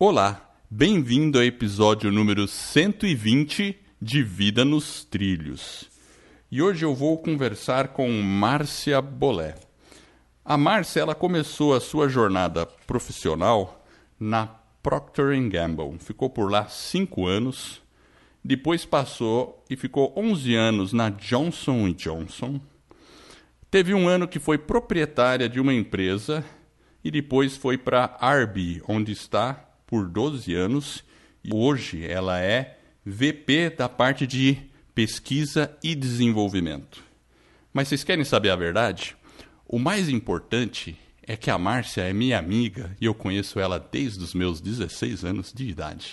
Olá, bem-vindo ao episódio número 120 de Vida nos Trilhos. E hoje eu vou conversar com Márcia Bolé. A Márcia ela começou a sua jornada profissional na Procter Gamble. Ficou por lá cinco anos. Depois passou e ficou 11 anos na Johnson Johnson. Teve um ano que foi proprietária de uma empresa e depois foi para Arby, onde está por 12 anos e hoje ela é VP da parte de pesquisa e desenvolvimento. Mas vocês querem saber a verdade? O mais importante é que a Márcia é minha amiga e eu conheço ela desde os meus 16 anos de idade.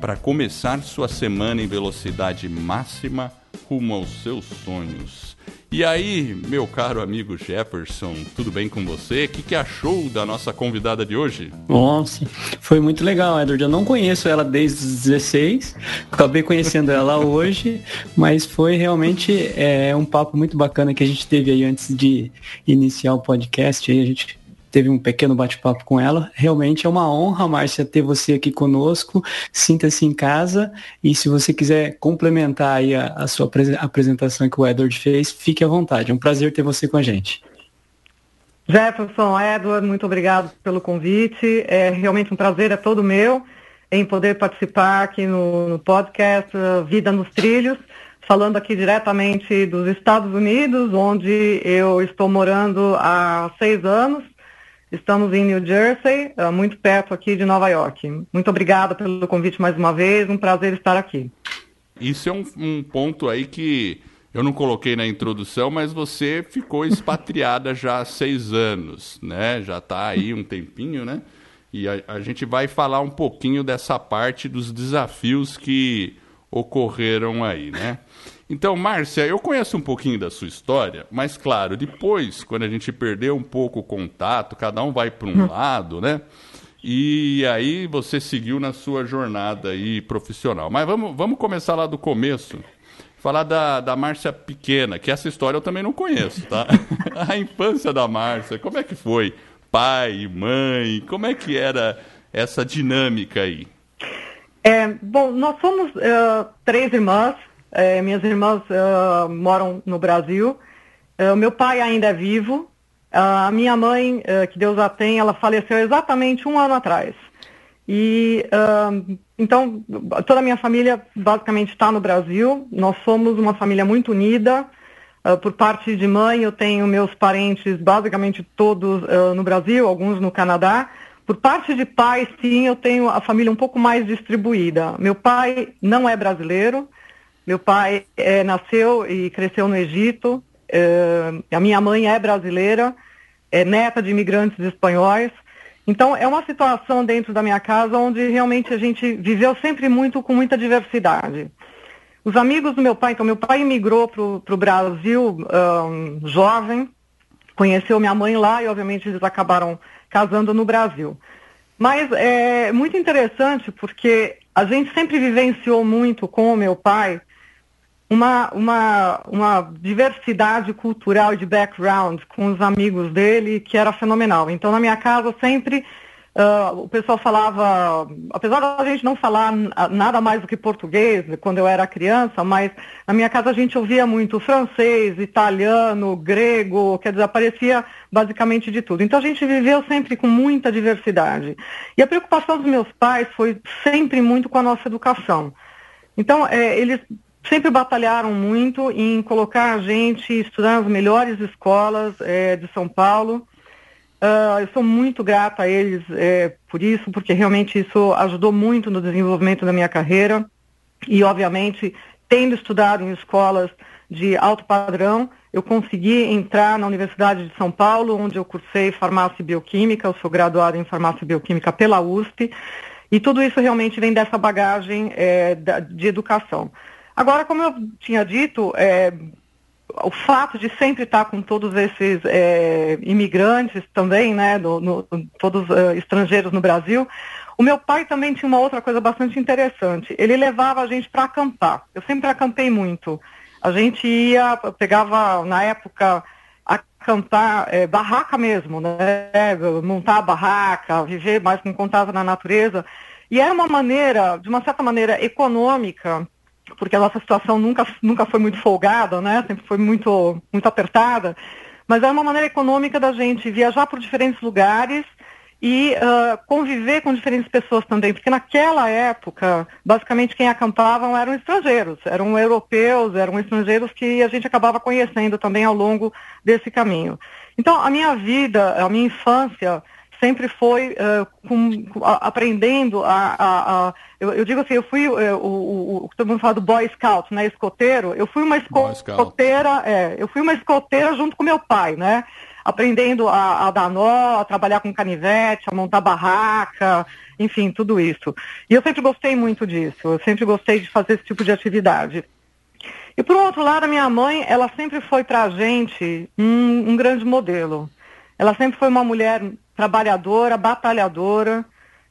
para começar sua semana em velocidade máxima rumo aos seus sonhos. E aí, meu caro amigo Jefferson, tudo bem com você? O que, que achou da nossa convidada de hoje? Nossa, foi muito legal, Edward. Eu não conheço ela desde os 16, acabei conhecendo ela hoje, mas foi realmente é, um papo muito bacana que a gente teve aí antes de iniciar o podcast. Aí a gente teve um pequeno bate-papo com ela. Realmente é uma honra, Márcia, ter você aqui conosco. Sinta-se em casa e se você quiser complementar aí a, a sua apresentação que o Edward fez, fique à vontade. É um prazer ter você com a gente. Jefferson, Edward, muito obrigado pelo convite. É realmente um prazer, é todo meu, em poder participar aqui no, no podcast uh, Vida nos Trilhos, falando aqui diretamente dos Estados Unidos, onde eu estou morando há seis anos Estamos em New Jersey, eh, muito perto aqui de Nova York. Muito obrigada pelo convite mais uma vez, um prazer estar aqui. Isso é um, um ponto aí que eu não coloquei na introdução, mas você ficou expatriada já há seis anos, né? Já está aí um tempinho, né? E a, a, gente vai falar um pouquinho dessa parte dos desafios que ocorreram aí, né? Então, Márcia, eu conheço um pouquinho da sua história, mas claro, depois, quando a gente perdeu um pouco o contato, cada um vai para um hum. lado, né? E aí você seguiu na sua jornada aí profissional. Mas vamos, vamos começar lá do começo. Falar da, da Márcia pequena, que essa história eu também não conheço, tá? a infância da Márcia, como é que foi? Pai, mãe, como é que era essa dinâmica aí? É, bom, nós somos uh, três irmãs, é, minhas irmãs uh, moram no Brasil. Uh, meu pai ainda é vivo. Uh, a minha mãe, que Deus a tem, ela faleceu exatamente um ano atrás. E então toda a minha família basicamente está no Brasil. Nós somos uma família muito unida. por parte de mãe, eu tenho meus parentes basicamente todos no Brasil, alguns no Canadá. Por parte de pai, sim, eu tenho a família um pouco mais distribuída. Meu pai não é brasileiro. Meu pai é, nasceu e cresceu no Egito. É, a minha mãe é brasileira, é neta de imigrantes espanhóis. Então, é uma situação dentro da minha casa onde realmente a gente viveu sempre muito com muita diversidade. Os amigos do meu pai, então, meu pai imigrou para o Brasil um, jovem, conheceu minha mãe lá e, obviamente, eles acabaram casando no Brasil. Mas é muito interessante porque a gente sempre vivenciou muito com o meu pai uma, uma, uma diversidade cultural de background com os amigos dele que era fenomenal. Então, na minha casa, sempre uh, o pessoal falava, apesar da gente não falar nada mais do que português quando eu era criança, mas na minha casa a gente ouvia muito francês, italiano, grego, quer dizer, aparecia basicamente de tudo. Então, a gente viveu sempre com muita diversidade. E a preocupação dos meus pais foi sempre muito com a nossa educação. Então, é, eles sempre batalharam muito em colocar a gente estudar nas melhores escolas é, de São Paulo. Uh, eu sou muito grata a eles é, por isso, porque realmente isso ajudou muito no desenvolvimento da minha carreira. E, obviamente, tendo estudado em escolas de alto padrão, eu consegui entrar na Universidade de São Paulo, onde eu cursei farmácia e bioquímica, eu sou graduada em farmácia e bioquímica pela USP, e tudo isso realmente vem dessa bagagem é, de educação. Agora, como eu tinha dito, é, o fato de sempre estar com todos esses é, imigrantes também, né, no, todos uh, estrangeiros no Brasil, o meu pai também tinha uma outra coisa bastante interessante. Ele levava a gente para acampar. Eu sempre acampei muito. A gente ia, pegava na época acampar, é, barraca mesmo, né? Montar a barraca, viver mais com contato na natureza. E era uma maneira, de uma certa maneira, econômica porque a nossa situação nunca, nunca foi muito folgada, né? Sempre foi muito, muito apertada. Mas era uma maneira econômica da gente viajar por diferentes lugares e uh, conviver com diferentes pessoas também, porque naquela época, basicamente quem acampavam eram estrangeiros, eram europeus, eram estrangeiros que a gente acabava conhecendo também ao longo desse caminho. Então, a minha vida, a minha infância, sempre foi uh, com, com, a, aprendendo a, a, a eu, eu, digo assim, eu fui uh, o, o, o todo mundo fala do boy scout, né, escoteiro. Eu fui uma escoteira, é, eu fui uma escoteira junto com meu pai, né, aprendendo a, a dar nó, a trabalhar com canivete, a montar barraca, enfim, tudo isso. E eu sempre gostei muito disso. Eu sempre gostei de fazer esse tipo de atividade. E por outro lado, a minha mãe, ela sempre foi para a gente um, um grande modelo. Ela sempre foi uma mulher trabalhadora, batalhadora.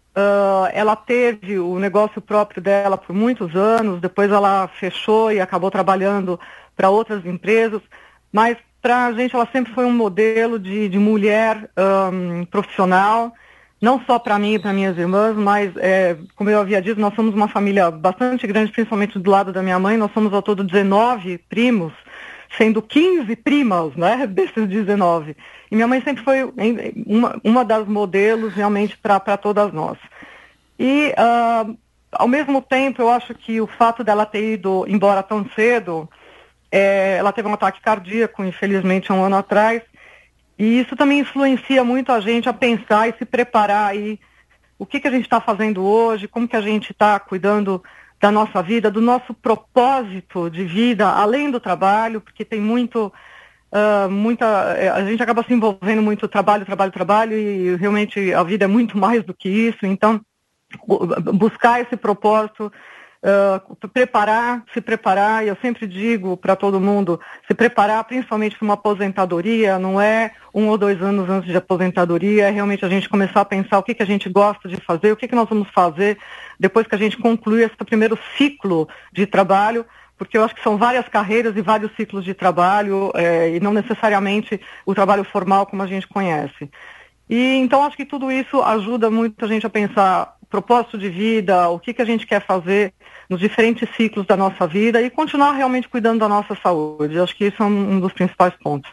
Uh, ela teve o negócio próprio dela por muitos anos, depois ela fechou e acabou trabalhando para outras empresas, mas para a gente ela sempre foi um modelo de, de mulher um, profissional, não só para mim e para minhas irmãs, mas, é, como eu havia dito, nós somos uma família bastante grande, principalmente do lado da minha mãe, nós somos ao todo 19 primos, sendo 15 primas, né, desses 19. E minha mãe sempre foi uma, uma das modelos realmente para todas nós. E, uh, ao mesmo tempo, eu acho que o fato dela ter ido embora tão cedo, é, ela teve um ataque cardíaco, infelizmente, um ano atrás, e isso também influencia muito a gente a pensar e se preparar aí o que, que a gente está fazendo hoje, como que a gente está cuidando da nossa vida, do nosso propósito de vida, além do trabalho, porque tem muito, uh, muita, eh, a gente acaba se envolvendo muito trabalho, trabalho, trabalho, e realmente a vida é muito mais do que isso, então buscar esse propósito uh, preparar, se preparar, e eu sempre digo para todo mundo, se preparar principalmente para uma aposentadoria, não é um ou dois anos antes de aposentadoria, é realmente a gente começar a pensar o que, que a gente gosta de fazer, o que, que nós vamos fazer depois que a gente concluir esse primeiro ciclo de trabalho, porque eu acho que são várias carreiras e vários ciclos de trabalho, é, e não necessariamente o trabalho formal como a gente conhece. E então acho que tudo isso ajuda muito a gente a pensar propósito de vida, o que, que a gente quer fazer nos diferentes ciclos da nossa vida e continuar realmente cuidando da nossa saúde. Acho que isso é um dos principais pontos.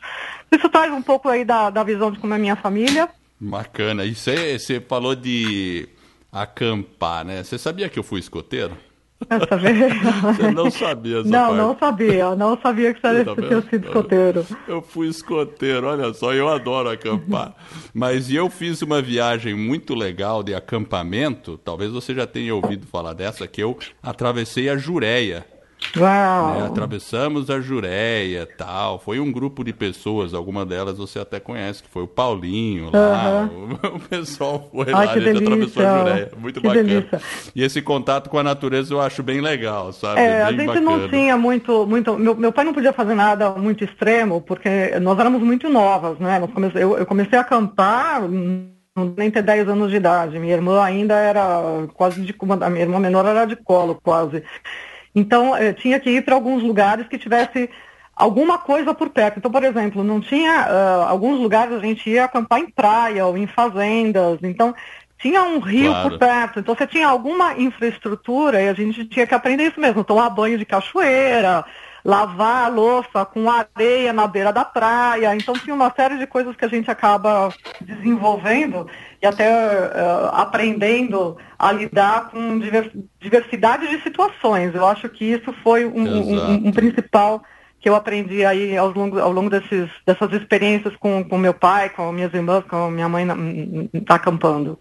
Isso traz um pouco aí da, da visão de como é minha família. Bacana. E você falou de acampar, né? Você sabia que eu fui escoteiro? Você não sabia essa Não, parte. não sabia. Não sabia que você era tá ter sido escoteiro. Eu fui escoteiro, olha só, eu adoro acampar. Mas eu fiz uma viagem muito legal de acampamento, talvez você já tenha ouvido falar dessa, que eu atravessei a Jureia. Uau. Né? Atravessamos a Jureia tal. Foi um grupo de pessoas, alguma delas você até conhece, que foi o Paulinho lá. O, o, pessoal foi Ai, lá, a gente delícia. atravessou a Jureia. Muito que bacana. Delícia. E esse contato com a natureza eu acho bem legal, sabe? É, bem a gente bacana. não tinha muito. muito meu, meu pai não podia fazer nada muito extremo, porque nós éramos muito novas, né? Comece, eu, eu comecei a acampar nem ter 10 anos de idade. Minha irmã ainda era quase de. A minha irmã menor era de colo, quase. Então, eu tinha que ir para alguns lugares que tivesse alguma coisa por perto. Então, por exemplo, não tinha. Uh, alguns lugares a gente ia acampar em praia ou em fazendas. Então, tinha um rio claro. por perto. Então, você tinha alguma infraestrutura e a gente tinha que aprender isso mesmo. Tomar banho de cachoeira, lavar a louça com areia na beira da praia. Então tinha uma série de coisas que a gente acaba desenvolvendo e até uh, aprendendo a lidar com diversidade de situações. Eu acho que isso foi um, um, um principal que eu aprendi aí ao longo, ao longo desses, dessas experiências com, com meu pai, com minhas irmãs, com minha mãe na, acampando.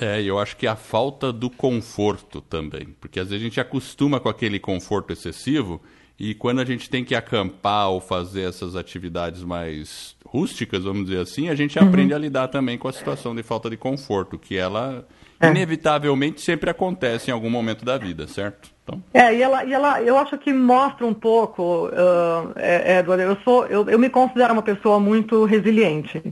É, eu acho que a falta do conforto também, porque às vezes a gente acostuma com aquele conforto excessivo E quando a gente tem que acampar ou fazer essas atividades mais rústicas, vamos dizer assim, a gente uhum. aprende a lidar também com a situação de falta de conforto, que ela é. inevitavelmente sempre acontece em algum momento da vida, certo? Então... É, e ela, e ela, eu acho que mostra um pouco, uh, Edward, eu, sou, eu, eu me considero uma pessoa muito resiliente.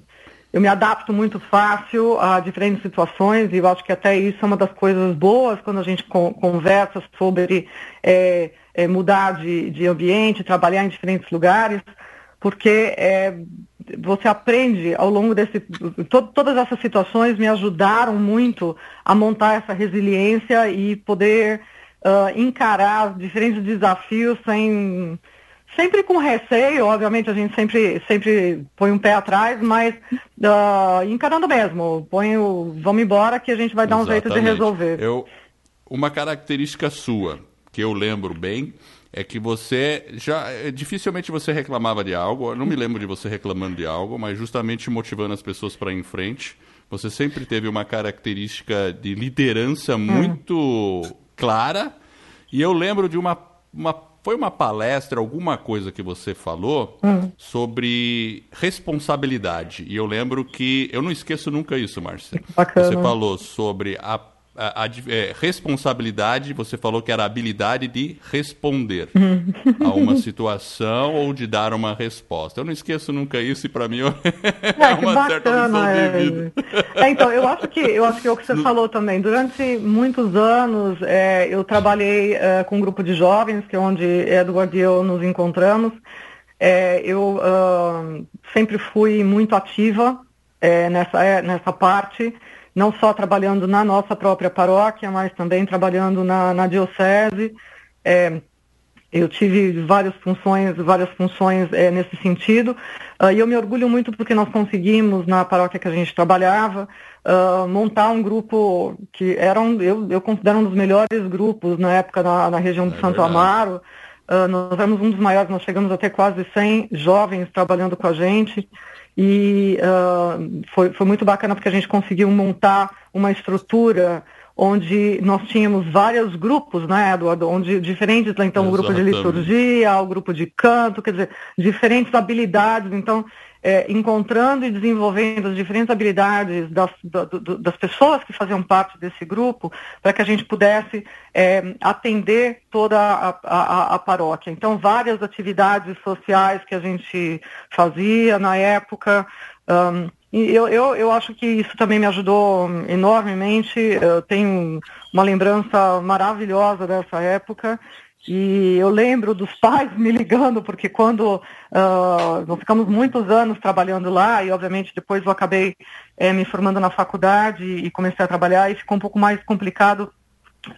Eu me adapto muito fácil a diferentes situações e eu acho que até isso é uma das coisas boas quando a gente conversa sobre é, é, mudar de, de ambiente, trabalhar em diferentes lugares, porque é, você aprende ao longo desse. To, todas essas situações me ajudaram muito a montar essa resiliência e poder uh, encarar diferentes desafios sem. Sempre com receio, obviamente a gente sempre, sempre põe um pé atrás, mas uh, encarando mesmo, põe o, vamos embora que a gente vai dar Exatamente. um jeito de resolver. Eu, uma característica sua, que eu lembro bem, é que você já é, dificilmente você reclamava de algo. Eu não me lembro de você reclamando de algo, mas justamente motivando as pessoas para ir em frente. Você sempre teve uma característica de liderança hum. muito clara. E eu lembro de uma, uma foi uma palestra, alguma coisa que você falou hum. sobre responsabilidade. E eu lembro que eu não esqueço nunca isso, Márcia. Você falou sobre a a, a é, responsabilidade, você falou que era a habilidade de responder a uma situação ou de dar uma resposta. Eu não esqueço nunca isso e para mim é, é uma bacana, certa lição é. de vida. É, então, eu acho que eu acho que é o que você no... falou também. Durante muitos anos é, eu trabalhei é, com um grupo de jovens, que é onde Edward e eu nos encontramos. eu uh, sempre fui muito ativa nessa, nessa parte não só trabalhando na nossa própria paróquia, mas também trabalhando na, na diocese. É, eu tive várias funções, várias funções é, nesse sentido, uh, e eu me orgulho muito porque nós conseguimos, na paróquia que a gente trabalhava, uh, montar um grupo que era um, eu, eu considero um dos melhores grupos na época na, na região de é Santo verdade. Amaro. Uh, nós éramos um dos maiores, nós chegamos até quase 100 jovens trabalhando com a gente. E uh, foi, foi muito bacana porque a gente conseguiu montar uma estrutura onde nós tínhamos vários grupos, né, Eduardo, onde diferentes, então o grupo de liturgia, o grupo de canto, quer dizer, diferentes habilidades, então é, encontrando e desenvolvendo as diferentes habilidades das, das pessoas que faziam parte desse grupo, para que a gente pudesse é, atender toda a, a, a, paróquia. Então, várias atividades sociais que a gente fazia na época. Um, e eu, eu, eu acho que isso também me ajudou enormemente. Eu tenho uma lembrança maravilhosa dessa época. E eu lembro dos pais me ligando, porque quando uh, nós ficamos muitos anos trabalhando lá, e obviamente depois eu acabei é, me formando na faculdade e comecei a trabalhar, e ficou um pouco mais complicado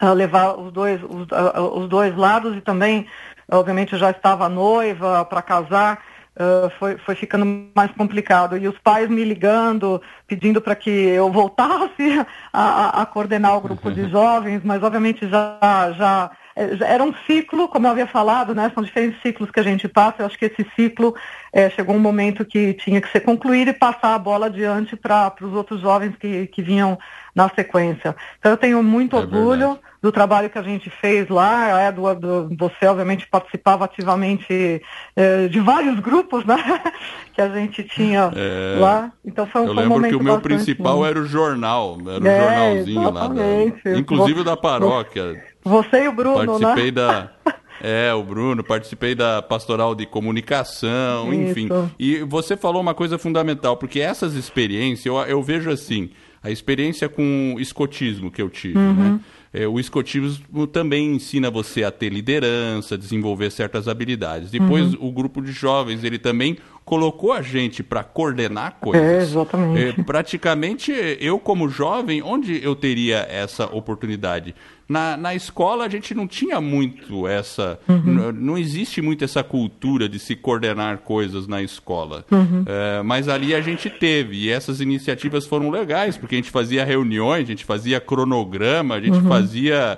uh, levar os dois, os, uh, os dois lados, e também, obviamente, eu já estava noiva para casar, Uh, foi, foi ficando mais complicado. E os pais me ligando, pedindo para que eu voltasse a, a, coordenar o grupo de jovens, mas obviamente já, já era um ciclo, como eu havia falado, né? São diferentes ciclos que a gente passa. Eu acho que esse ciclo é, chegou um momento que tinha que ser concluído e passar a bola adiante para os outros jovens que, que vinham na sequência. Então eu tenho muito é orgulho verdade. do trabalho que a gente fez lá. Eduardo, você obviamente participava ativamente é, de vários grupos, né? que a gente tinha é... lá. Então foi um, eu lembro um que o meu principal era o jornal, era o é, jornalzinho lá, da, inclusive da paróquia. Você e o Bruno, Participei né? da. É, o Bruno, participei da pastoral de comunicação, Isso. enfim. E você falou uma coisa fundamental, porque essas experiências, eu, eu vejo assim, a experiência com escotismo que eu tive, uhum. né? É, o escotismo também ensina você a ter liderança, desenvolver certas habilidades. Depois, uhum. o grupo de jovens, ele também colocou a gente para coordenar coisas. É, exatamente. É, praticamente, eu como jovem, onde eu teria essa oportunidade? Na, na escola a gente não tinha muito essa. Uhum. Não existe muito essa cultura de se coordenar coisas na escola. Uhum. É, mas ali a gente teve. E essas iniciativas foram legais, porque a gente fazia reuniões, a gente fazia cronograma, a gente uhum. fazia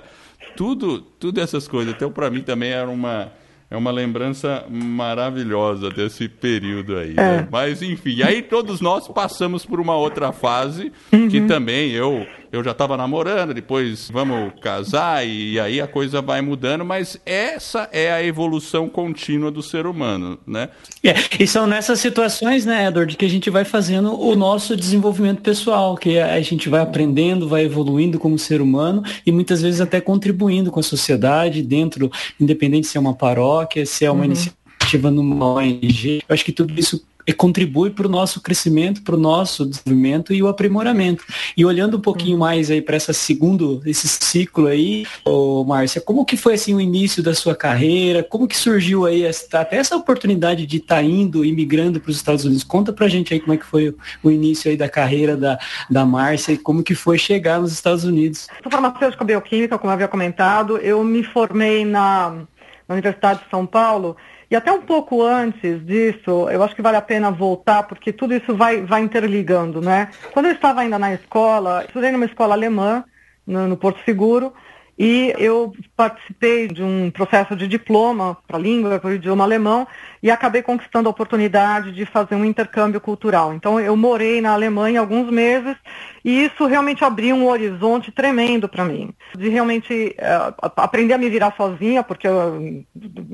tudo, tudo essas coisas. Então, para mim também era uma é uma lembrança maravilhosa desse período aí. É. Né? Mas, enfim, aí todos nós passamos por uma outra fase uhum. que também eu eu já estava namorando, depois vamos casar e aí a coisa vai mudando, mas essa é a evolução contínua do ser humano, né? É, e são nessas situações, né, Edward, que a gente vai fazendo o nosso desenvolvimento pessoal, que a gente vai aprendendo, vai evoluindo como ser humano e muitas vezes até contribuindo com a sociedade dentro, independente se é uma paróquia, se é uma uhum. iniciativa numa ONG. Eu acho que tudo isso contribui para o nosso crescimento, para o nosso desenvolvimento e o aprimoramento. E olhando um pouquinho mais aí para essa segundo esse ciclo aí, ô Márcia, como que foi assim o início da sua carreira? Como que surgiu aí essa, até essa oportunidade de estar tá indo, imigrando para os Estados Unidos? Conta pra gente aí como é que foi o início aí da carreira da, da Márcia e como que foi chegar nos Estados Unidos. Sou farmacêutica bioquímica, como havia comentado. Eu me formei na, na Universidade de São Paulo e até um pouco antes disso, eu acho que vale a pena voltar, porque tudo isso vai, vai interligando, né? Quando eu estava ainda na escola, estudei numa escola alemã, no, no Porto Seguro, e eu participei de um processo de diploma para a língua, para o idioma alemão, e acabei conquistando a oportunidade de fazer um intercâmbio cultural. Então, eu morei na Alemanha alguns meses, e isso realmente abriu um horizonte tremendo para mim. De realmente uh, aprender a me virar sozinha, porque eu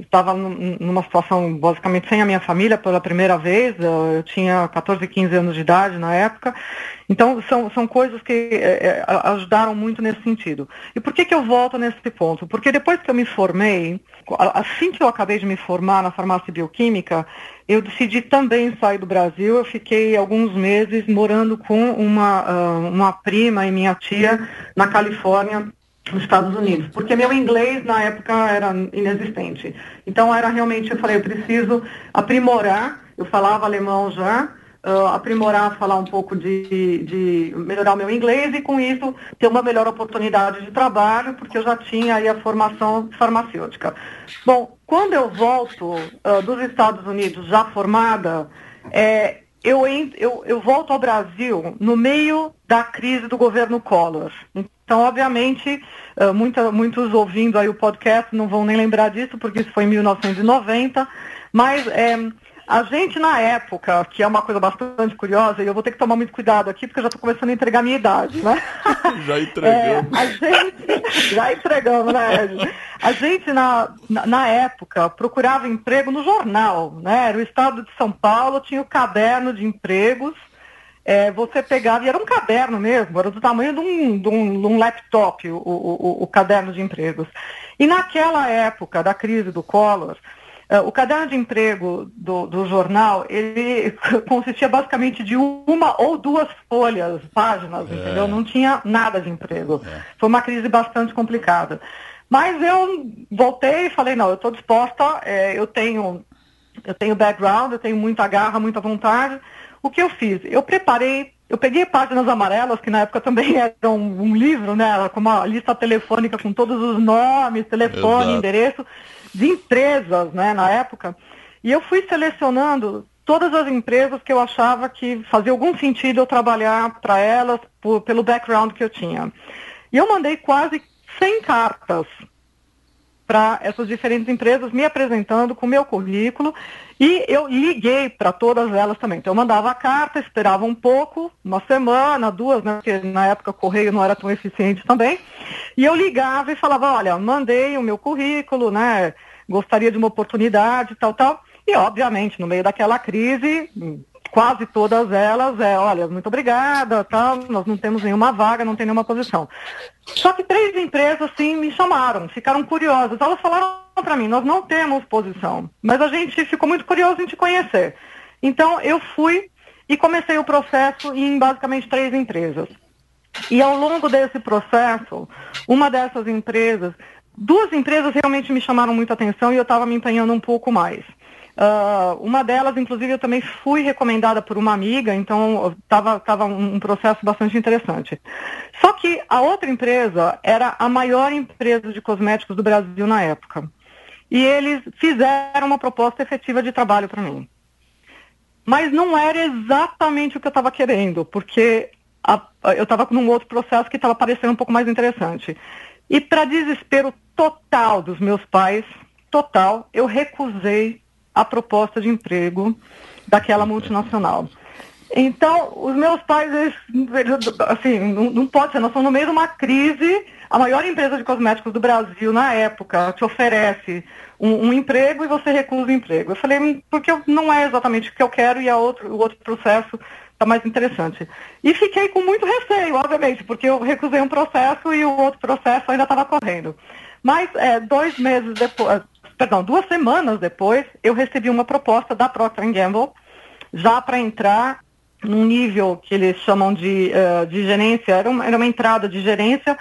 estava numa situação basicamente sem a minha família pela primeira vez, eu tinha 14, 15 anos de idade na época, então, são, são coisas que é, ajudaram muito nesse sentido. E por que, que eu volto nesse ponto? Porque depois que eu me formei, assim que eu acabei de me formar na farmácia bioquímica, eu decidi também sair do Brasil. Eu fiquei alguns meses morando com uma, uma prima e minha tia na Califórnia, nos Estados Unidos, porque meu inglês na época era inexistente. Então era realmente, eu falei, eu preciso aprimorar, eu falava alemão já, uh, aprimorar, falar um pouco de, de melhorar o meu inglês e com isso ter uma melhor oportunidade de trabalho, porque eu já tinha aí a formação farmacêutica. Bom, quando eu volto uh, dos Estados Unidos já formada, é, eu, eu, eu volto ao Brasil no meio da crise do governo Collor. Então, obviamente, muita, muitos ouvindo aí o podcast não vão nem lembrar disso, porque isso foi em 1990, mas é, a gente, na época, que é uma coisa bastante curiosa, e eu vou ter que tomar muito cuidado aqui, porque eu já estou começando a entregar a minha idade, né? já entregamos. É, a gente, já entregamos, né? A gente, na, na, na, época, procurava emprego no jornal, né? Era o estado de São Paulo, tinha o caderno de empregos, é, você pegava, e era um caderno mesmo, era do tamanho de um, de um, de um laptop, o, o, o, caderno de empregos. E naquela época da crise do Collor, o caderno de emprego do, do, jornal, ele consistia basicamente de uma ou duas folhas, páginas, é. entendeu? Não tinha nada de emprego. É. Foi uma crise bastante complicada. Mas eu voltei e falei, não, eu estou disposta, é, eu tenho eu tenho background, eu tenho muita garra, muita vontade. O que eu fiz? Eu preparei, eu peguei páginas amarelas, que na época também eram um livro, né? Com uma lista telefônica com todos os nomes, telefone, Exato. endereço de empresas, né, na época, e eu fui selecionando todas as empresas que eu achava que fazia algum sentido eu trabalhar para elas por, pelo background que eu tinha. E eu mandei quase 100 cartas para essas diferentes empresas, me apresentando com o meu currículo, e eu liguei para todas elas também. Então, eu mandava a carta, esperava um pouco, uma semana, duas, né, porque na época o correio não era tão eficiente também, e eu ligava e falava, olha, mandei o meu currículo, né, gostaria de uma oportunidade, tal, tal, e obviamente, no meio daquela crise, quase todas elas é, olha, muito obrigada, tal, nós não temos nenhuma vaga, não tem nenhuma posição. Só que três empresas, sim, me chamaram, ficaram curiosas. Elas falaram para mim, nós não temos posição, mas a gente ficou muito curioso em te conhecer. Então, eu fui e comecei o processo em basicamente três empresas. E ao longo desse processo, uma dessas empresas, duas empresas realmente me chamaram muita atenção e eu estava me empenhando um pouco mais. Uh, uma delas, inclusive, eu também fui recomendada por uma amiga, então estava tava um processo bastante interessante. Só que a outra empresa era a maior empresa de cosméticos do Brasil na época. E eles fizeram uma proposta efetiva de trabalho para mim. Mas não era exatamente o que eu estava querendo, porque a, eu estava com um outro processo que estava parecendo um pouco mais interessante. E para desespero total dos meus pais, total, eu recusei a proposta de emprego daquela multinacional. Então, os meus pais, eles, assim, não, não pode ser, nós estamos no meio de uma crise. A maior empresa de cosméticos do Brasil, na época, te oferece um, um emprego e você recusa o emprego. Eu falei, hum, porque não é exatamente o que eu quero e a outro, o outro processo está mais interessante. E fiquei com muito receio, obviamente, porque eu recusei um processo e o outro processo ainda estava correndo. Mas é, dois meses depois, perdão, duas semanas depois, eu recebi uma proposta da Procter Gamble, já para entrar num nível que eles chamam de, uh, de gerência, era uma, era uma entrada de gerência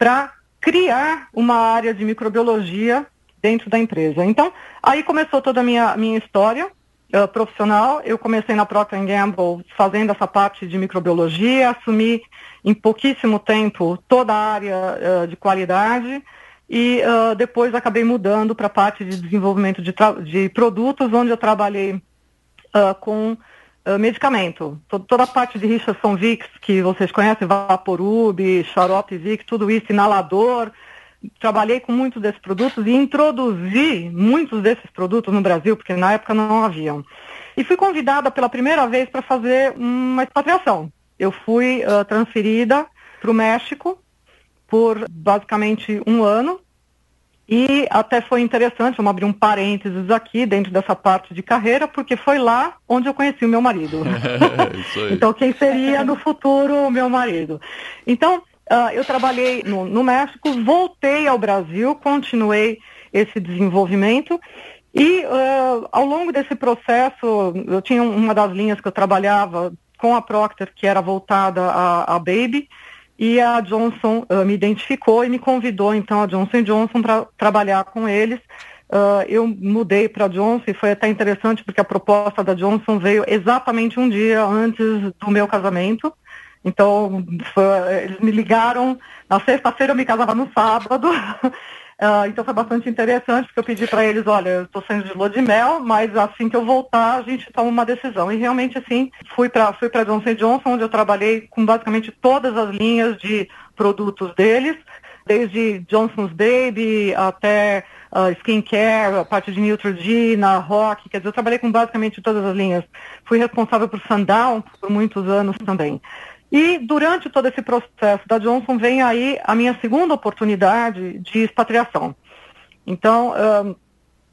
para criar uma área de microbiologia dentro da empresa. Então, aí começou toda a minha, minha história uh, profissional. Eu comecei na Procter Gamble fazendo essa parte de microbiologia, assumi em pouquíssimo tempo toda a área uh, de qualidade e uh, depois acabei mudando para a parte de desenvolvimento de, de, produtos, onde eu trabalhei com medicamento. toda a parte de Richardson Vicks, que vocês conhecem, Vaporub, Xarope Vicks, tudo isso, inalador, trabalhei com muitos desses produtos e introduzi muitos desses produtos no Brasil, porque na época não haviam. E fui convidada pela primeira vez para fazer uma expatriação. Eu fui uh, transferida para o México por basicamente um ano. E até foi interessante, vamos abrir um parênteses aqui dentro dessa parte de carreira, porque foi lá onde eu conheci o meu marido. então, quem seria no futuro o meu marido? Então, Uh, eu trabalhei no, no, México, voltei ao Brasil, continuei esse desenvolvimento e uh, ao longo desse processo, eu tinha uma das linhas que eu trabalhava com a Procter, que era voltada a, a Baby, e a Johnson uh, me identificou e me convidou, então, a Johnson Johnson para trabalhar com eles. Uh, eu mudei para a Johnson e foi até interessante porque a proposta da Johnson veio exatamente um dia antes do meu casamento. Então, foi, eles me ligaram, na sexta-feira eu me casava no sábado. Uh, então foi bastante interessante, porque eu pedi para eles, olha, eu estou saindo de lua de mel, mas assim que eu voltar, a gente toma uma decisão. E realmente, assim, fui para fui Johnson Johnson, onde eu trabalhei com basicamente todas as linhas de produtos deles, desde Johnson's Baby até uh, skincare, a parte de Neutrogena, Rock, quer dizer, eu trabalhei com basicamente todas as linhas. Fui responsável por Sundown por muitos anos também. E durante todo esse processo da Johnson vem aí a minha segunda oportunidade de expatriação. Então,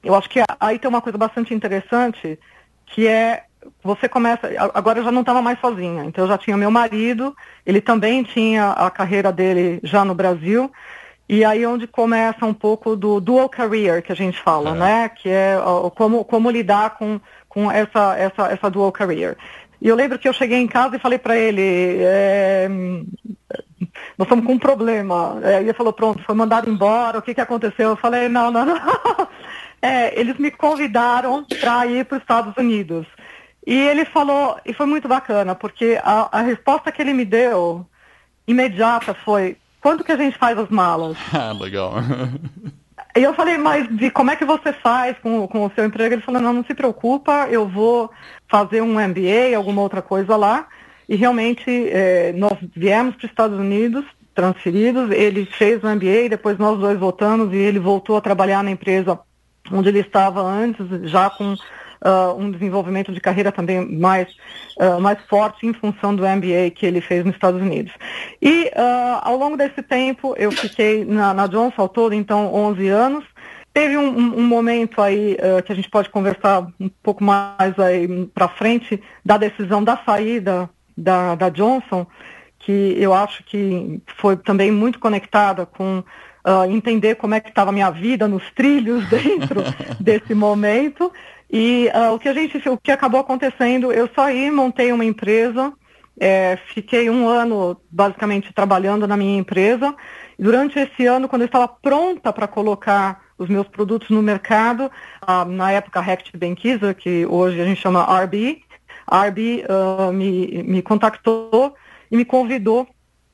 eu acho que aí tem uma coisa bastante interessante, que é você começa. Agora eu já não estava mais sozinha, então eu já tinha meu marido, ele também tinha a carreira dele já no Brasil. E aí onde começa um pouco do dual career que a gente fala, é. né? Que é como, como lidar com, com essa, essa, essa dual career. E eu lembro que eu cheguei em casa e falei para ele, é, nós estamos com um problema. É, e ele falou, pronto, foi mandado embora, o que, que aconteceu? Eu falei, não, não, não. É, eles me convidaram para ir para os Estados Unidos. E ele falou, e foi muito bacana, porque a, a resposta que ele me deu imediata foi, quando que a gente faz as malas? Ah, legal. E eu falei, mas de como é que você faz com, com o seu emprego? Ele falou, não, não se preocupa, eu vou fazer um MBA, alguma outra coisa lá. E realmente é, nós viemos para os Estados Unidos, transferidos, ele fez o MBA, depois nós dois voltamos e ele voltou a trabalhar na empresa onde ele estava antes, já com uh, um desenvolvimento de carreira também mais, uh, mais forte em função do MBA que ele fez nos Estados Unidos. E uh, ao longo desse tempo, eu fiquei na, na Johnson ao todo, então, 11 anos. Teve um, um, momento aí que a gente pode conversar um pouco mais aí para frente da decisão da saída da, da Johnson, que eu acho que foi também muito conectada com Uh, entender como é que estava a minha vida nos trilhos dentro desse momento. E uh, o que a gente, o que acabou acontecendo, eu saí, montei uma empresa, é, fiquei um ano basicamente trabalhando na minha empresa. Durante esse ano, quando eu estava pronta para colocar os meus produtos no mercado, uh, na época Rect Benkiser, que hoje a gente chama RB, RB uh, me, me contactou e me convidou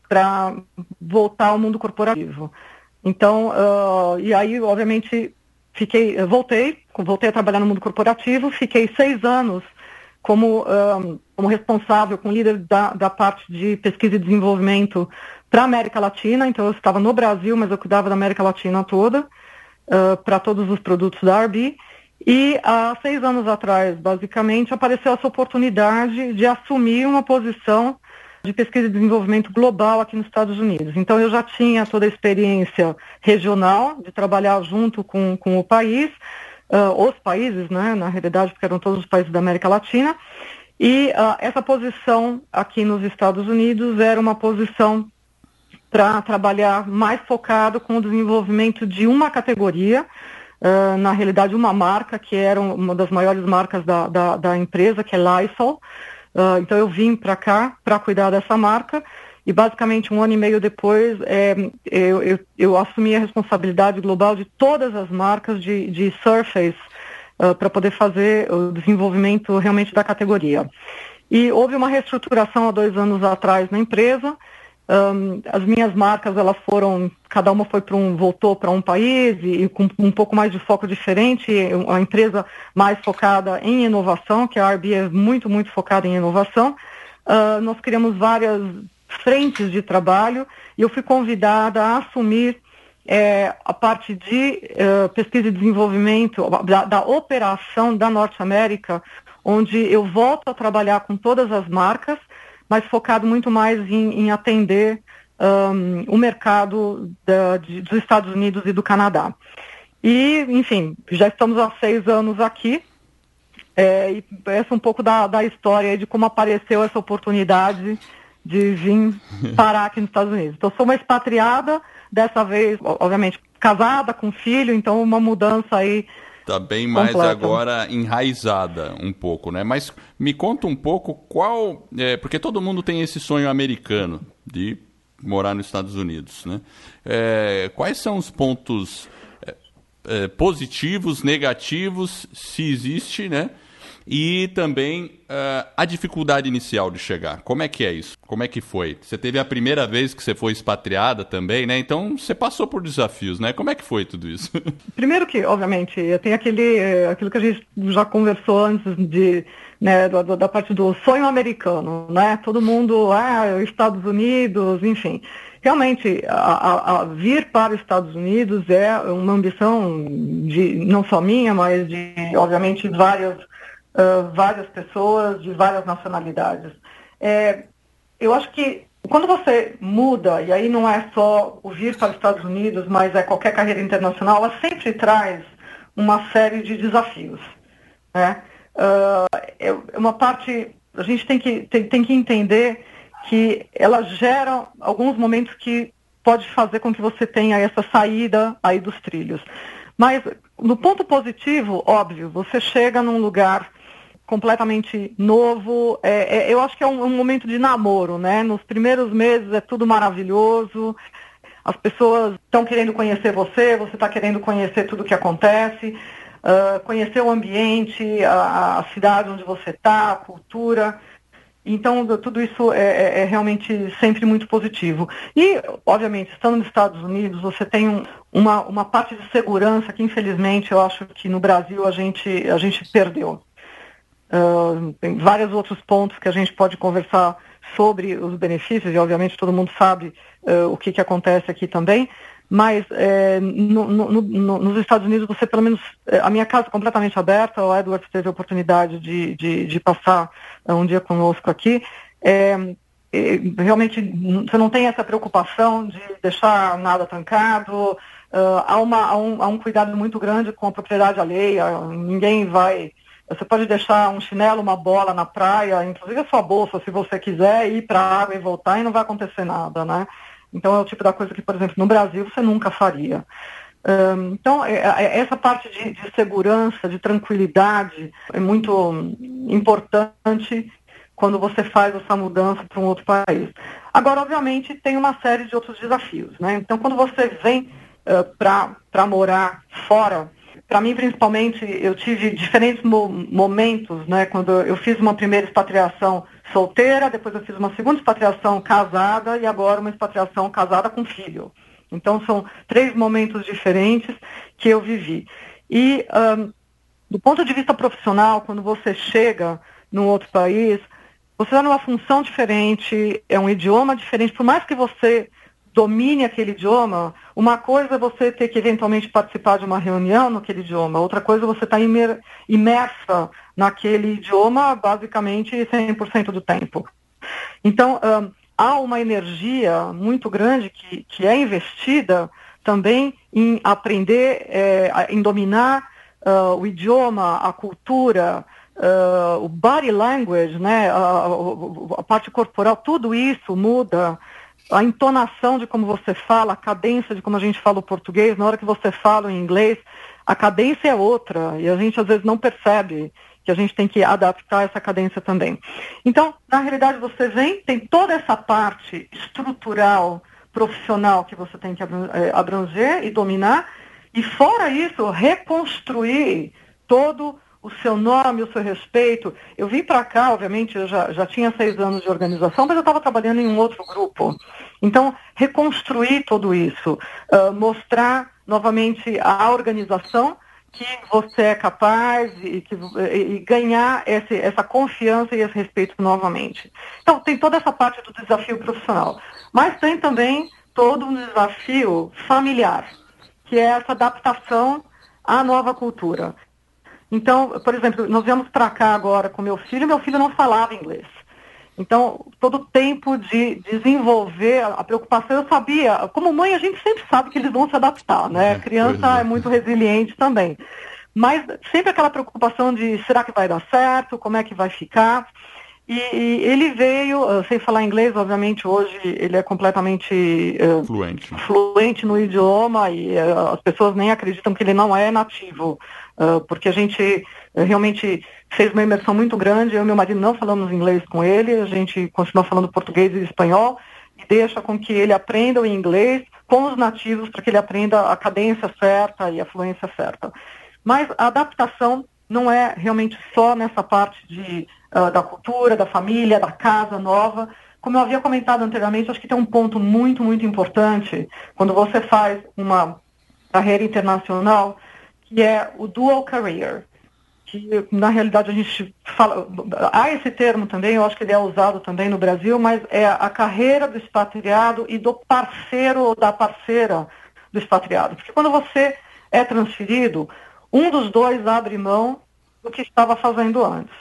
para voltar ao mundo corporativo. Então, e aí, obviamente, fiquei, voltei, voltei a trabalhar no mundo corporativo, fiquei seis anos como, um, como responsável, como líder da, da parte de pesquisa e desenvolvimento para a América Latina. Então, eu estava no Brasil, mas eu cuidava da América Latina toda, uh, para todos os produtos da Arbi. E há seis anos atrás, basicamente, apareceu essa oportunidade de assumir uma posição de pesquisa e desenvolvimento global aqui nos Estados Unidos. Então, eu já tinha toda a experiência regional de trabalhar junto com, com o país, uh, os países, né, na realidade, porque eram todos os países da América Latina. E uh, essa posição aqui nos Estados Unidos era uma posição para trabalhar mais focado com o desenvolvimento de uma categoria, uh, na realidade uma marca que era uma das maiores marcas da, da, da empresa, que é Lysol. Uh, então eu vim para cá para cuidar dessa marca e basicamente um ano e meio depois é, eu, eu, eu, assumi a responsabilidade global de todas as marcas de, de Surface uh, para poder fazer o desenvolvimento realmente da categoria. E houve uma reestruturação há dois anos atrás na empresa, um, as minhas marcas, elas foram, cada uma foi para um, voltou para um país e, e, com um pouco mais de foco diferente, a empresa mais focada em inovação, que a RB é muito, muito focada em inovação. Uh, nós criamos várias frentes de trabalho e eu fui convidada a assumir é, a parte de uh, pesquisa e desenvolvimento da, da operação da Norte América, onde eu volto a trabalhar com todas as marcas, mas focado muito mais em, em atender um, o mercado da, de, dos Estados Unidos e do Canadá. E, enfim, já estamos há seis anos aqui. É, e essa é um pouco da, da história de como apareceu essa oportunidade de vir parar aqui nos Estados Unidos. Então, sou uma expatriada, dessa vez, obviamente, casada, com filho, então uma mudança aí Tá bem mais completa. agora enraizada um pouco, né? Mas me conta um pouco qual. É, porque todo mundo tem esse sonho americano de morar nos Estados Unidos, né? É, quais são os pontos é, é positivos, negativos, se existe, né? E também uh, a dificuldade inicial de chegar. Como é que é isso? Como é que foi? Você teve a primeira vez que você foi expatriada também, né? Então você passou por desafios, né? Como é que foi tudo isso? Primeiro que, obviamente, tem aquele, eh, aquilo que a gente já conversou antes de, né, da, da parte do sonho americano, né? Todo mundo, ah, Estados Unidos, enfim realmente a, a, a, vir para os Estados Unidos é uma ambição de não só minha, mas de obviamente várias várias pessoas de várias nacionalidades. É, eu acho que quando você muda, e aí não é só o vir para os Estados Unidos, mas é qualquer carreira internacional, ela sempre traz uma série de desafios. Né? Uh, é uma parte, a gente tem que, tem, tem que entender que ela gera alguns momentos que pode fazer com que você tenha essa saída aí dos trilhos. Mas no ponto positivo, óbvio, você chega num lugar completamente novo. É, é, eu acho que é um, um, momento de namoro, né? Nos primeiros meses é tudo maravilhoso. As pessoas estão querendo conhecer você, você está querendo conhecer tudo o que acontece, uh, conhecer o ambiente, a, a cidade onde você está, a cultura. Então, tudo isso é, é, é, realmente sempre muito positivo. E, obviamente, estando nos Estados Unidos, você tem um, uma, uma parte de segurança que, infelizmente, eu acho que no Brasil a gente, a gente perdeu. Tem vários outros pontos que a gente pode conversar sobre os benefícios, e obviamente todo mundo sabe uh, o que, que acontece aqui também, mas é, no, no, no, nos Estados Unidos você pelo menos, é, a minha casa é completamente aberta, o Edward teve a oportunidade de, de, de passar um dia conosco aqui, é, realmente você não tem essa preocupação de deixar nada trancado, uh, há, uma, há, um, há um cuidado muito grande com a propriedade alheia, ninguém vai você pode deixar um chinelo, uma bola na praia, inclusive a sua bolsa, se você quiser, ir para a água e voltar e não vai acontecer nada, né? Então é o tipo da coisa que, por exemplo, no Brasil você nunca faria. Um, então, é, é, essa parte de, de, segurança, de tranquilidade, é muito importante quando você faz essa mudança para um outro país. Agora, obviamente, tem uma série de outros desafios. Né? Então, quando você vem uh, para morar fora, para mim, principalmente, eu tive diferentes mo momentos, né? Quando eu fiz uma primeira expatriação solteira, depois eu fiz uma segunda expatriação casada e agora uma expatriação casada com filho. Então, são três momentos diferentes que eu vivi. E, um, do ponto de vista profissional, quando você chega num outro país, você está numa função diferente, é um idioma diferente, por mais que você domine aquele idioma, uma coisa é você ter que eventualmente participar de uma reunião naquele idioma, outra coisa é você estar tá imer, imersa naquele idioma basicamente 100% do tempo. Então, um, há uma energia muito grande que, que é investida também em aprender, é, em dominar uh, o idioma, a cultura, uh, o body language, né, a, a, parte corporal, tudo isso muda. A entonação de como você fala, a cadência de como a gente fala o português, na hora que você fala em inglês, a cadência é outra e a gente às vezes não percebe que a gente tem que adaptar essa cadência também. Então, na realidade, você vem, tem toda essa parte estrutural, profissional que você tem que eh, abranger e dominar, e fora isso, reconstruir todo o seu nome, o seu respeito. Eu vim para cá, obviamente, eu já, já tinha seis anos de organização, mas eu estava trabalhando em um outro grupo. Então, reconstruir tudo isso, uh, mostrar novamente a organização que você é capaz e, que, e ganhar esse, essa confiança e esse respeito novamente. Então, tem toda essa parte do desafio profissional. Mas tem também todo um desafio familiar, que é essa adaptação à nova cultura. Então, por exemplo, nós viemos para cá agora com meu filho, meu filho não falava inglês. Então, todo o tempo de desenvolver a preocupação, eu sabia, como mãe a gente sempre sabe que eles vão se adaptar, né? A criança é. é muito resiliente também. Mas sempre aquela preocupação de será que vai dar certo, como é que vai ficar. E, e ele veio, uh, sem falar inglês, obviamente hoje ele é completamente uh, fluente. fluente no idioma e uh, as pessoas nem acreditam que ele não é nativo, porque a gente realmente fez uma imersão muito grande. Eu e meu marido não falamos inglês com ele, a gente continua falando português e espanhol e deixa com que ele aprenda o inglês com os nativos para que ele aprenda a cadência certa e a fluência certa. Mas a adaptação não é realmente só nessa parte de uh, da cultura, da família, da casa nova. Como eu havia comentado anteriormente, acho que tem um ponto muito, muito importante quando você faz uma carreira internacional, que é o dual career. Que, na realidade, a gente fala. Há esse termo também, eu acho que ele é usado também no Brasil, mas é a carreira do expatriado e do parceiro ou da parceira do expatriado. Porque quando você é transferido, um dos dois abre mão do que estava fazendo antes.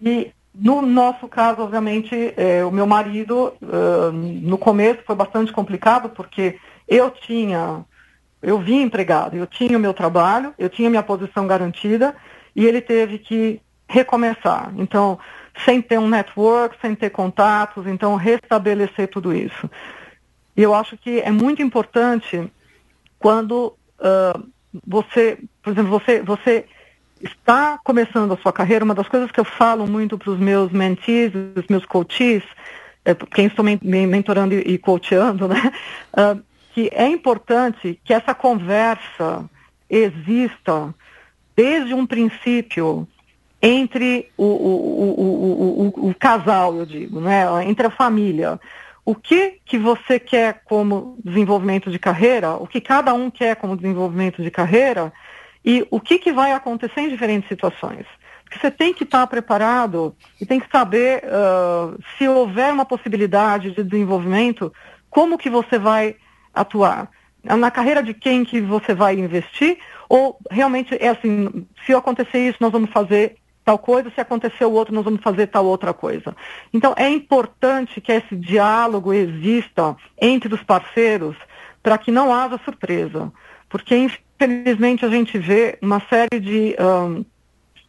E no nosso caso, obviamente, é, o meu marido, uh, no começo foi bastante complicado, porque eu tinha, eu vim empregado, eu tinha o meu trabalho, eu tinha minha posição garantida, e ele teve que recomeçar. Então, sem ter um network, sem ter contatos, então restabelecer tudo isso. E eu acho que é muito importante quando uh, você, por exemplo, você, você está começando a sua carreira, uma das coisas que eu falo muito para os meus mentees, os meus coaches, é, quem estou me mentorando e coachando, né? Uh, que é importante que essa conversa exista desde um princípio entre o, o, o, o, casal, eu digo, né? entre a família. O que, que você quer como desenvolvimento de carreira, o que cada um quer como desenvolvimento de carreira, e o que, que vai acontecer em diferentes situações. Porque você tem que estar preparado e tem que saber uh, se houver uma possibilidade de desenvolvimento, como que você vai atuar. Na carreira de quem que você vai investir, ou realmente é assim, se acontecer isso, nós vamos fazer tal coisa, se acontecer o outro, nós vamos fazer tal outra coisa. Então, é importante que esse diálogo exista entre os parceiros para que não haja surpresa. Porque, infelizmente, a gente vê uma série de um,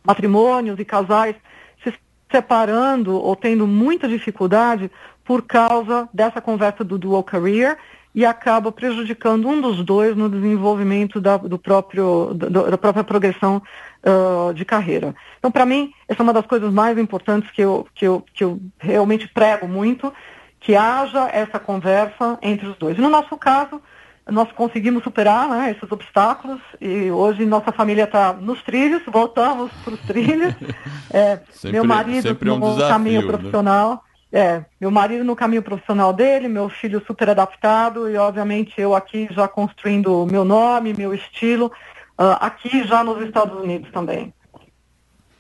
matrimônios e casais se separando ou tendo muita dificuldade por causa dessa conversa do dual career e acaba prejudicando um dos dois no desenvolvimento da, do próprio, do, da própria progressão uh, de carreira. Então, para mim, essa é uma das coisas mais importantes que eu, que, eu, que eu realmente prego muito, que haja essa conversa entre os dois. E no nosso caso, nós conseguimos superar né, esses obstáculos e hoje nossa família está nos trilhos, voltamos para os trilhos. É, sempre, meu marido é um no desafio, caminho né? É, meu marido no caminho profissional dele, meu filho super adaptado e, obviamente, eu aqui já construindo meu nome, meu estilo, uh, aqui já nos Estados Unidos também.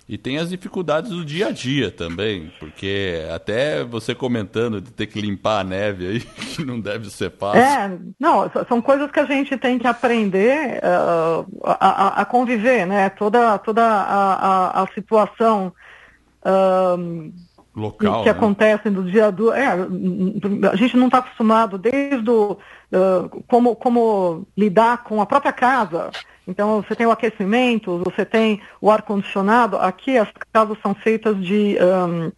E tem as dificuldades do dia a dia também, porque até você comentando de ter que limpar a neve aí, que não deve ser fácil. É, não, são coisas que a gente tem que aprender uh, a, a, conviver, né? Toda, toda a, a, a situação uh, Local, que, né? acontece no dia do. É, a gente não está acostumado desde o, uh, como, como lidar com a própria casa. Então, você tem o aquecimento, você tem o ar-condicionado. Aqui, as casas são feitas de, um,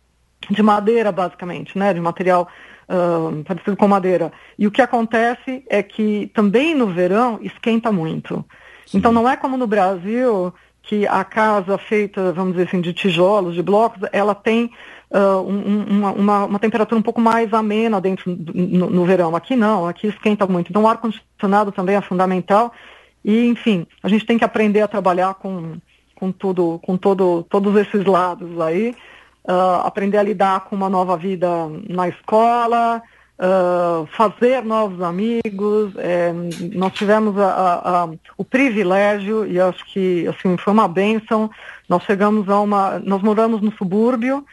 de madeira, basicamente, né? de material um, parecido com madeira. E o que acontece é que também no verão esquenta muito. Sim. Então, não é como no Brasil, que a casa feita, vamos dizer assim, de tijolos, de blocos, ela tem uh, um, uma, uma, uma, temperatura um pouco mais amena dentro do, no, no verão. Aqui não, aqui esquenta muito. Então, o ar-condicionado também é fundamental. E, enfim, a gente tem que aprender a trabalhar com, com, tudo, com todo, todos esses lados aí, uh, aprender a lidar com uma nova vida na escola, uh, fazer novos amigos. É, nós tivemos a, a, a, o privilégio, e acho que assim, foi uma bênção, nós chegamos a uma. Nós moramos no subúrbio,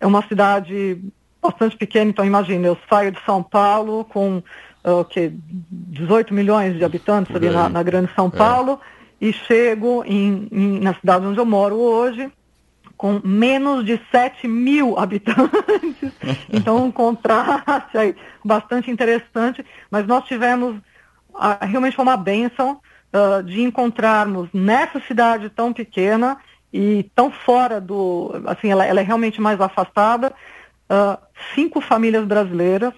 é uma cidade bastante pequena, então imagina, eu saio de São Paulo com uh, que 18 milhões de habitantes ali na, na, grande São é. Paulo é. e chego em, em, na cidade onde eu moro hoje com menos de 7 mil habitantes. então, um contraste aí bastante interessante. Mas nós tivemos, uh, realmente foi uma bênção uh, de encontrarmos nessa cidade tão pequena e tão fora do. Assim, ela, ela é realmente mais afastada. Uh, cinco famílias brasileiras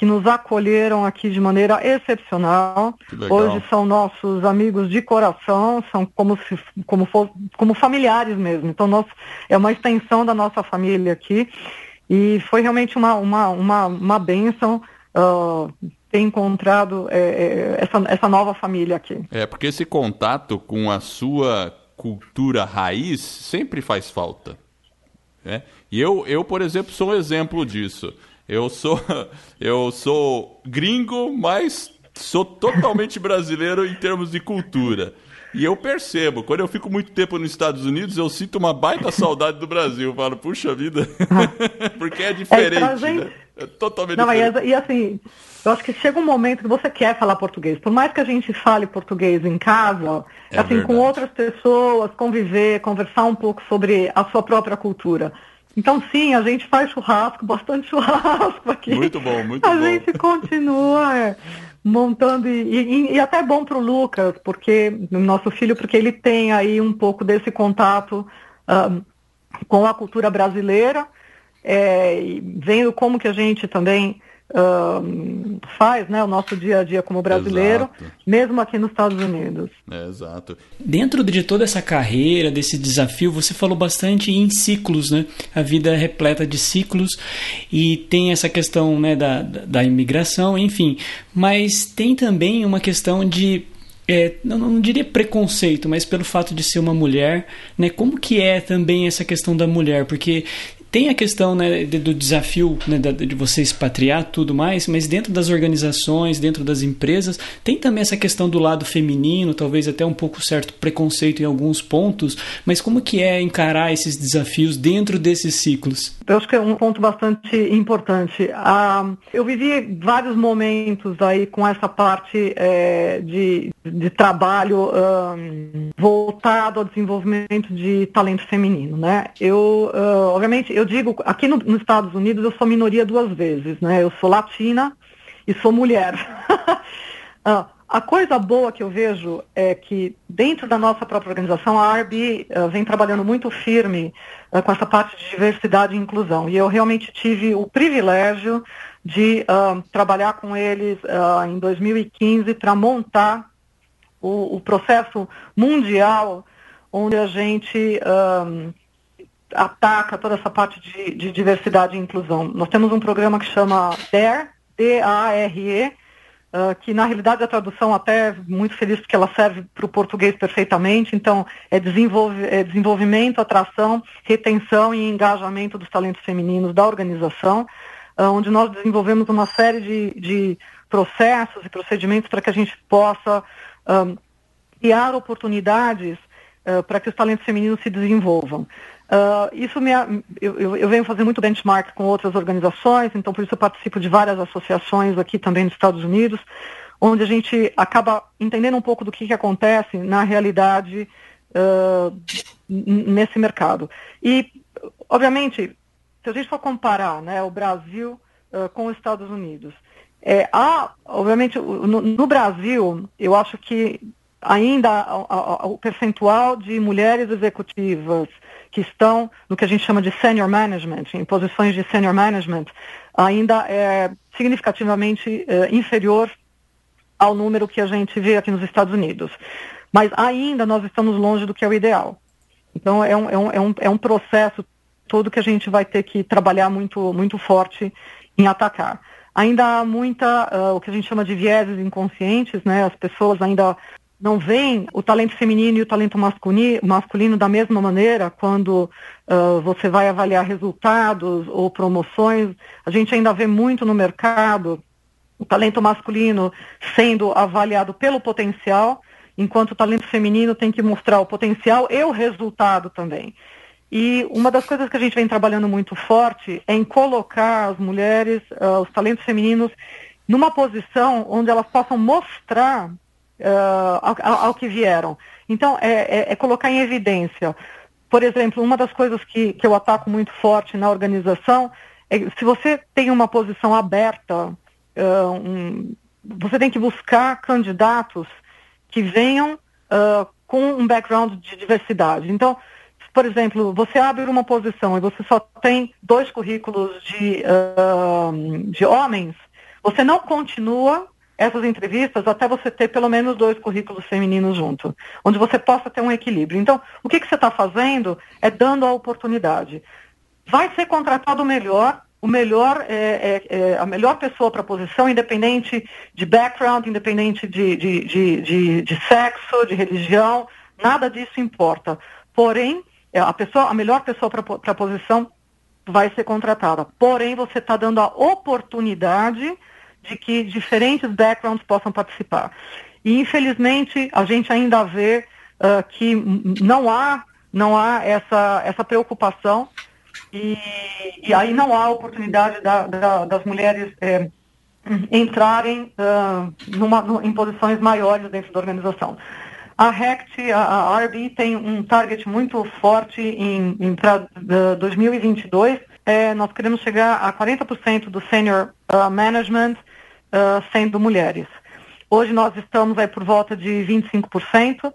que nos acolheram aqui de maneira excepcional. Hoje são nossos amigos de coração, são como se como, for, como familiares mesmo. Então nós, é uma extensão da nossa família aqui. E foi realmente uma, uma, uma, uma bênção uh, ter encontrado é, essa, essa nova família aqui. É, porque esse contato com a sua cultura raiz sempre faz falta. Né? E eu, eu, por exemplo, sou um exemplo disso. Eu sou, eu sou gringo, mas sou totalmente brasileiro em termos de cultura. E eu percebo, quando eu fico muito tempo nos Estados Unidos, eu sinto uma baita saudade do Brasil. Eu falo, puxa vida, porque é diferente, é, né? É totalmente Não, diferente. E, e, assim, eu acho que chega um momento que você quer falar português. Por mais que a gente fale português em casa, é assim, verdade. com outras pessoas, conviver, conversar um pouco sobre a sua própria cultura. Então, sim, a gente faz churrasco, bastante churrasco aqui. Muito bom, muito a bom. A gente continua é, montando, e, e, e, até é bom para o Lucas, porque, nosso filho, porque ele tem aí um pouco desse contato um, com a cultura brasileira, é, vendo como que a gente também Faz né, o nosso dia a dia como brasileiro, exato. mesmo aqui nos Estados Unidos. É, exato. Dentro de toda essa carreira, desse desafio, você falou bastante em ciclos, né? A vida é repleta de ciclos e tem essa questão né, da, da imigração, enfim. Mas tem também uma questão de é, não, não, diria preconceito, mas pelo fato de ser uma mulher, né? Como que é também essa questão da mulher? Porque tem a questão né, do desafio né, de você expatriar tudo mais, mas dentro das organizações, dentro das empresas, tem também essa questão do lado feminino, talvez até um pouco certo preconceito em alguns pontos, mas como que é encarar esses desafios dentro desses ciclos? Eu acho que é um ponto bastante importante. Ah, eu vivi vários momentos aí com essa parte é, de, de trabalho um, voltado ao desenvolvimento de talento feminino, né? Eu, uh, obviamente, eu digo, aqui no, nos Estados Unidos eu sou minoria duas vezes, né? Eu sou latina e sou mulher. ah, a coisa boa que eu vejo é que dentro da nossa própria organização, a ARB uh, vem trabalhando muito firme uh, com essa parte de diversidade e inclusão. E eu realmente tive o privilégio de uh, trabalhar com eles em 2015 para montar o, o, processo mundial onde a gente ataca toda essa parte de, de, diversidade e inclusão. Nós temos um programa que chama DARE, D-A-R-E, uh, que na realidade a tradução até é muito feliz porque ela serve para o português perfeitamente, então é, desenvolve, é desenvolvimento, atração, retenção e engajamento dos talentos femininos da organização, uh, onde nós desenvolvemos uma série de, de processos e procedimentos para que a gente possa um, criar oportunidades uh, para que os talentos femininos se desenvolvam. Uh, isso me, eu, eu, venho fazendo muito benchmark com outras organizações, então por isso eu participo de várias associações aqui também nos Estados Unidos, onde a gente acaba entendendo um pouco do que, que acontece na realidade uh, nesse mercado. E, obviamente, se a gente for comparar né, o Brasil uh, com os Estados Unidos, é, há, obviamente, no, no Brasil, eu acho que ainda o percentual de mulheres executivas que estão no que a gente chama de senior management, em posições de senior management, ainda é significativamente é, inferior ao número que a gente vê aqui nos Estados Unidos. Mas ainda nós estamos longe do que é o ideal. Então é um, é um, é um, é um processo todo que a gente vai ter que trabalhar muito, muito forte em atacar. Ainda há muita, uh, o que a gente chama de vieses inconscientes, né? As pessoas ainda não veem o talento feminino e o talento masculino, masculino da mesma maneira quando uh, você vai avaliar resultados ou promoções. A gente ainda vê muito no mercado o talento masculino sendo avaliado pelo potencial, enquanto o talento feminino tem que mostrar o potencial e o resultado também. E uma das coisas que a gente vem trabalhando muito forte é em colocar as mulheres, uh, os talentos femininos, numa posição onde elas possam mostrar uh, ao, ao, que vieram. Então, é, é, é, colocar em evidência. Por exemplo, uma das coisas que, que eu ataco muito forte na organização é se você tem uma posição aberta, uh, um, você tem que buscar candidatos que venham com um background de diversidade. Então, por exemplo, você abre uma posição e você só tem dois currículos de, uh, de homens, você não continua essas entrevistas até você ter pelo menos dois currículos femininos junto, onde você possa ter um equilíbrio. Então, o que, que você está fazendo é dando a oportunidade. Vai ser contratado o melhor, o melhor é, é, é a melhor pessoa para a posição, independente de background, independente de, de, de, de, de sexo, de religião, nada disso importa. Porém, a, pessoa, a melhor pessoa para a posição vai ser contratada. Porém, você está dando a oportunidade de que diferentes backgrounds possam participar. E, infelizmente, a gente ainda vê uh, que não há, não há essa, essa preocupação e, e aí não há oportunidade da, da, das mulheres é, entrarem uh, numa, em posições maiores dentro da organização. A RECT, a, a RB, tem um target muito forte em, em para uh, 2022. É, nós queremos chegar a 40% do senior uh, management uh, sendo mulheres. Hoje nós estamos aí por volta de 25%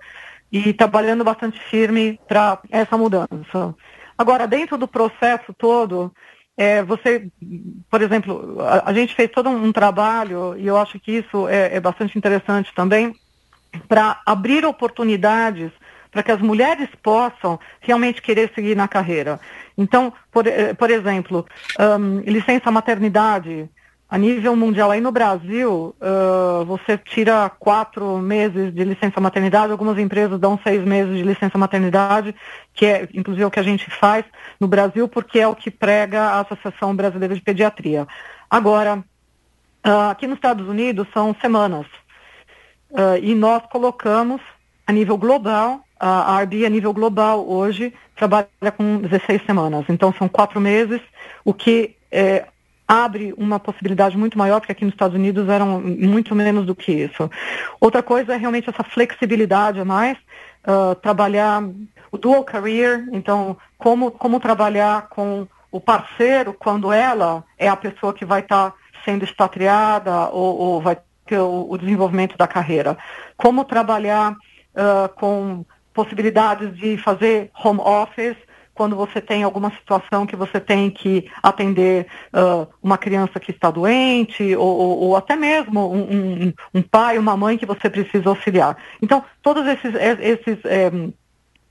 e trabalhando bastante firme para essa mudança. Agora, dentro do processo todo, é, você, por exemplo, a, a, gente fez todo um, um, trabalho, e eu acho que isso é, é bastante interessante também, para abrir oportunidades para que as mulheres possam realmente querer seguir na carreira. Então, por, eh, por exemplo, um, licença maternidade, a nível mundial, aí no Brasil, uh, você tira quatro meses de licença maternidade, algumas empresas dão seis meses de licença maternidade, que é inclusive o que a gente faz no Brasil, porque é o que prega a Associação Brasileira de Pediatria. Agora, uh, aqui nos Estados Unidos são semanas. Uh, e nós colocamos a nível global, a RB a nível global hoje trabalha com 16 semanas. Então são quatro meses, o que é, abre uma possibilidade muito maior, porque aqui nos Estados Unidos eram muito menos do que isso. Outra coisa é realmente essa flexibilidade a mais, uh, trabalhar o dual career, então como, como trabalhar com o parceiro quando ela é a pessoa que vai estar tá sendo expatriada ou, ou vai o, o, desenvolvimento da carreira. Como trabalhar uh, com possibilidades de fazer home office, quando você tem alguma situação que você tem que atender uh, uma criança que está doente, ou, ou, ou até mesmo um, um, um, pai, uma mãe que você precisa auxiliar. Então, todos esses, esses é,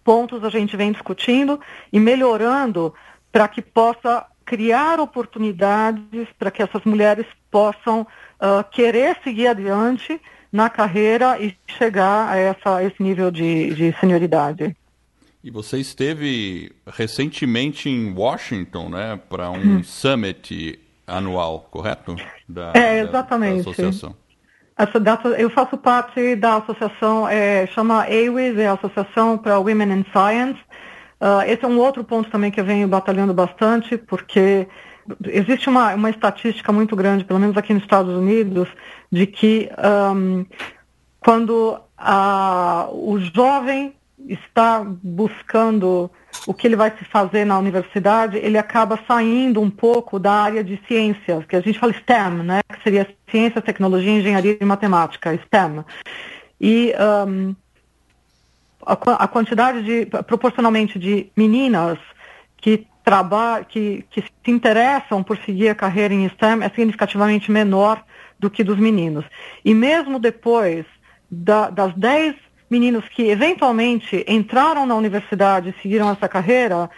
pontos a gente vem discutindo e melhorando para que possa criar oportunidades para que essas mulheres possam uh, querer seguir adiante na carreira e chegar a, essa, esse nível de, de senioridade. E você esteve recentemente em Washington, né, para um hum. summit anual, correto? Da, é, exatamente. Da, da associação. Essa data, eu faço parte da associação, é, chama AWIS, é a Associação para Women in Science. Uh, esse é um outro ponto também que eu venho batalhando bastante, porque existe uma, uma estatística muito grande, pelo menos aqui nos Estados Unidos, de que um, quando a, o jovem está buscando o que ele vai se fazer na universidade, ele acaba saindo um pouco da área de ciências, que a gente fala STEM, né? que seria ciência, tecnologia, engenharia e matemática, STEM. E um, a, a, quantidade de, proporcionalmente de meninas que trabalham, que, que se interessam por seguir a carreira em STEM é significativamente menor do que dos meninos. E mesmo depois da, das 10 meninos que eventualmente entraram na universidade e seguiram essa carreira,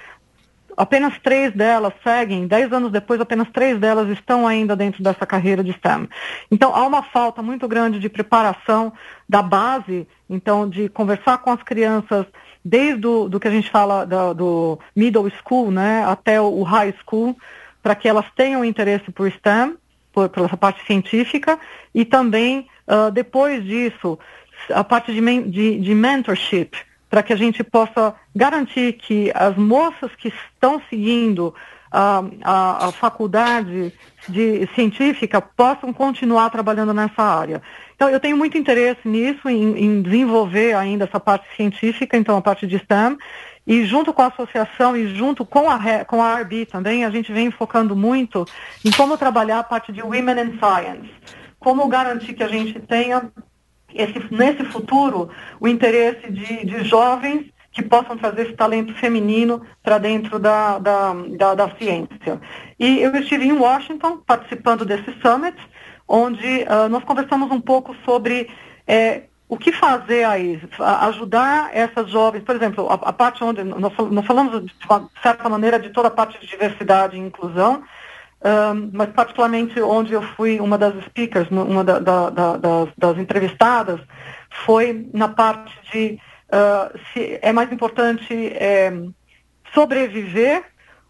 apenas três delas seguem, dez anos depois, apenas três delas estão ainda dentro dessa carreira de STEM. Então, há uma falta muito grande de preparação da base, então, de conversar com as crianças, desde o, do que a gente fala do, do middle school, né, até o high school, para que elas tenham interesse por STEM, por, por essa parte científica, e também, uh, depois disso, a parte de, de, de mentorship, para que a gente possa garantir que as moças que estão seguindo a, a, a, faculdade de científica possam continuar trabalhando nessa área. Então, eu tenho muito interesse nisso, em, em, desenvolver ainda essa parte científica, então a parte de STEM, e junto com a associação e junto com a, com a RB também, a gente vem focando muito em como trabalhar a parte de Women in Science, como garantir que a gente tenha esse, nesse futuro o interesse de, de jovens que possam trazer esse talento feminino para dentro da, da, da, da, ciência. E eu estive em Washington participando desse summit, onde uh, nós conversamos um pouco sobre é, o que fazer aí, ajudar essas jovens, por exemplo, a, a parte onde nós, nós falamos de uma certa maneira de toda a parte de diversidade e inclusão, um, mas particularmente onde eu fui uma das speakers, uma da, da, da, das, das, entrevistadas, foi na parte de uh, se é mais importante é, sobreviver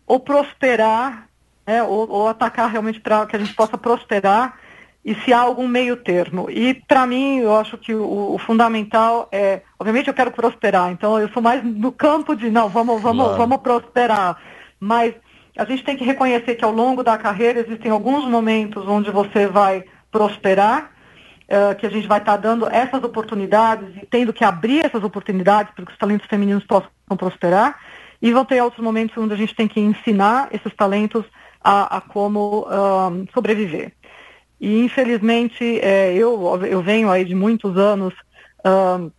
ou prosperar, né, ou, ou, atacar realmente para que a gente possa prosperar e se há algum meio termo. E para mim, eu acho que o, o, fundamental é, obviamente eu quero prosperar, então eu sou mais no campo de não, vamos, vamos, claro. vamos prosperar, mas a gente tem que reconhecer que ao longo da carreira existem alguns momentos onde você vai prosperar, uh, que a gente vai estar tá dando essas oportunidades e tendo que abrir essas oportunidades para que os talentos femininos possam prosperar, e vão ter outros momentos onde a gente tem que ensinar esses talentos a, a como uh, sobreviver. E infelizmente é, eu, eu venho aí de muitos anos uh,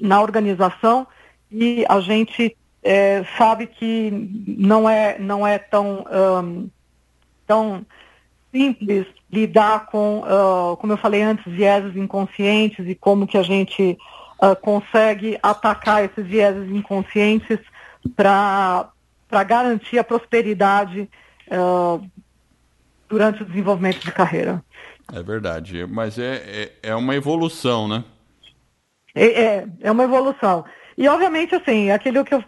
na organização e a gente é, sabe que não é, não é tão, um, tão simples lidar com, uh, como eu falei antes, vieses inconscientes e como que a gente uh, consegue atacar esses vieses inconscientes para garantir a prosperidade uh, durante o desenvolvimento de carreira. É verdade, mas é, é, é uma evolução, né? É, é, é uma evolução. E obviamente, assim, aquilo que eu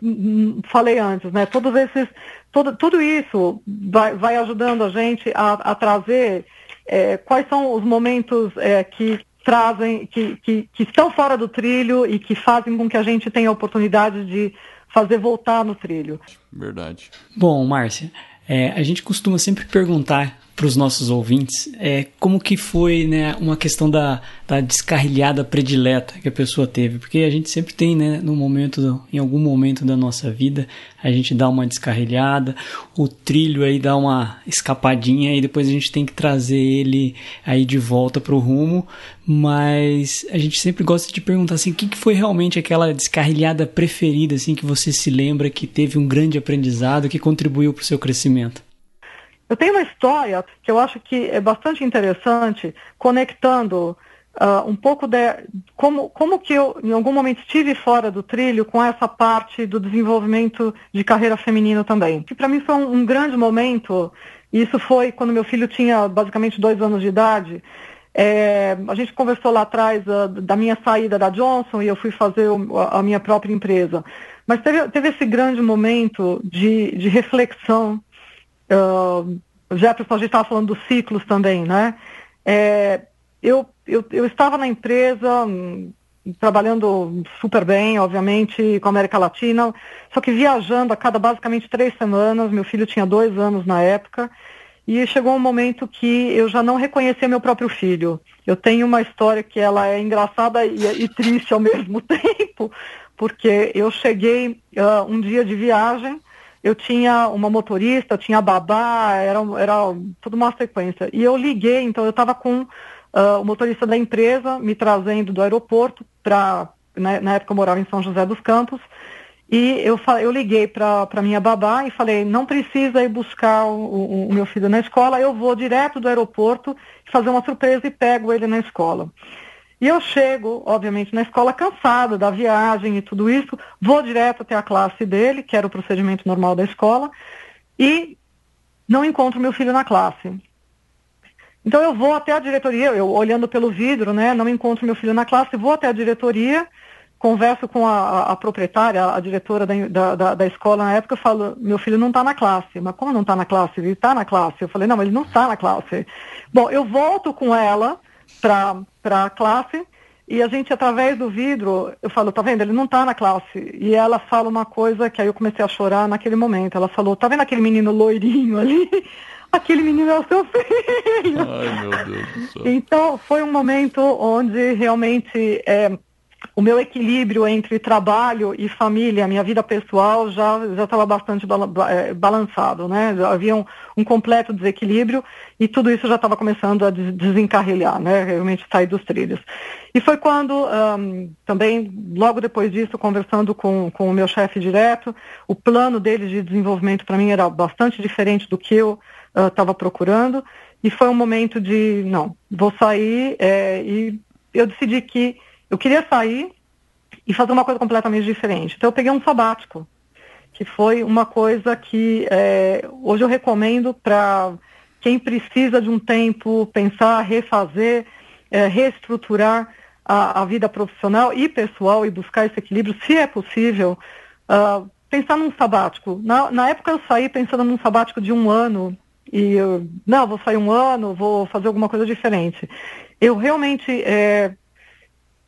falei antes, né? Todos esses, tudo, tudo isso vai, vai ajudando a gente a, a trazer é, quais são os momentos é, que trazem, que, que, que estão fora do trilho e que fazem com que a gente tenha a oportunidade de fazer voltar no trilho. Verdade. Bom, Márcia, é, a gente costuma sempre perguntar para os nossos ouvintes é como que foi né, uma questão da, da descarrilhada predileta que a pessoa teve, porque a gente sempre tem, né, no momento, em algum momento da nossa vida, a gente dá uma descarrilhada, o trilho aí dá uma escapadinha e depois a gente tem que trazer ele aí de volta para o rumo, mas a gente sempre gosta de perguntar assim, o que, que foi realmente aquela descarrilhada preferida assim que você se lembra que teve um grande aprendizado que contribuiu para o seu crescimento? Eu tenho uma história que eu acho que é bastante interessante, conectando uh, um pouco de como, como que eu, em algum momento, estive fora do trilho com essa parte do desenvolvimento de carreira feminina também. Que para mim foi um, um, grande momento, e isso foi quando meu filho tinha basicamente dois anos de idade. É, a gente conversou lá atrás uh, da minha saída da Johnson e eu fui fazer o, a, a minha própria empresa. Mas teve, teve esse grande momento de, de reflexão Uh, Jefferson, a gente estava falando dos ciclos também, né? É, eu, eu, eu estava na empresa, trabalhando super bem, obviamente, com a América Latina, só que viajando a cada basicamente três semanas. Meu filho tinha dois anos na época. E chegou um momento que eu já não reconhecia meu próprio filho. Eu tenho uma história que ela é engraçada e, e triste ao mesmo tempo, porque eu cheguei uh, um dia de viagem, eu tinha uma motorista, eu tinha babá, era, era tudo uma sequência. E eu liguei, então eu estava com uh, o motorista da empresa me trazendo do aeroporto para, né, na época eu morava em São José dos Campos, e eu, eu liguei para minha babá e falei, não precisa ir buscar o, o, o, meu filho na escola, eu vou direto do aeroporto fazer uma surpresa e pego ele na escola. E eu chego, obviamente, na escola cansada da viagem e tudo isso, vou direto até a classe dele, que era o procedimento normal da escola, e não encontro meu filho na classe. Então eu vou até a diretoria, eu olhando pelo vidro, né, não encontro meu filho na classe, vou até a diretoria converso com a, a proprietária, a diretora da, da, da, escola na época, eu falo, meu filho não está na classe. Mas como não está na classe? Ele está na classe. Eu falei, não, ele não está na classe. Bom, eu volto com ela para a classe e a gente, através do vidro, eu falo, tá vendo, ele não está na classe. E ela fala uma coisa que aí eu comecei a chorar naquele momento. Ela falou, tá vendo aquele menino loirinho ali? Aquele menino é o seu filho. Ai, meu Deus do céu. Então, foi um momento onde realmente... É, o meu equilíbrio entre trabalho e família, minha vida pessoal, já já estava bastante eh, balançado, né? Havia um, um, completo desequilíbrio e tudo isso já estava começando a desencarrilhar, né? Realmente sair dos trilhos. E foi quando, um, também, logo depois disso, conversando com, com o meu chefe direto, o plano dele de desenvolvimento para mim era bastante diferente do que eu estava uh, procurando. E foi um momento de, não, vou sair é, e eu decidi que eu queria sair e fazer uma coisa completamente diferente. Então eu peguei um sabático, que foi uma coisa que é, hoje eu recomendo para quem precisa de um tempo pensar, refazer, é, reestruturar a, a, vida profissional e pessoal e buscar esse equilíbrio, se é possível, uh, pensar num sabático. Na, na, época eu saí pensando num sabático de um ano e eu, não, vou sair um ano, vou fazer alguma coisa diferente. Eu realmente é,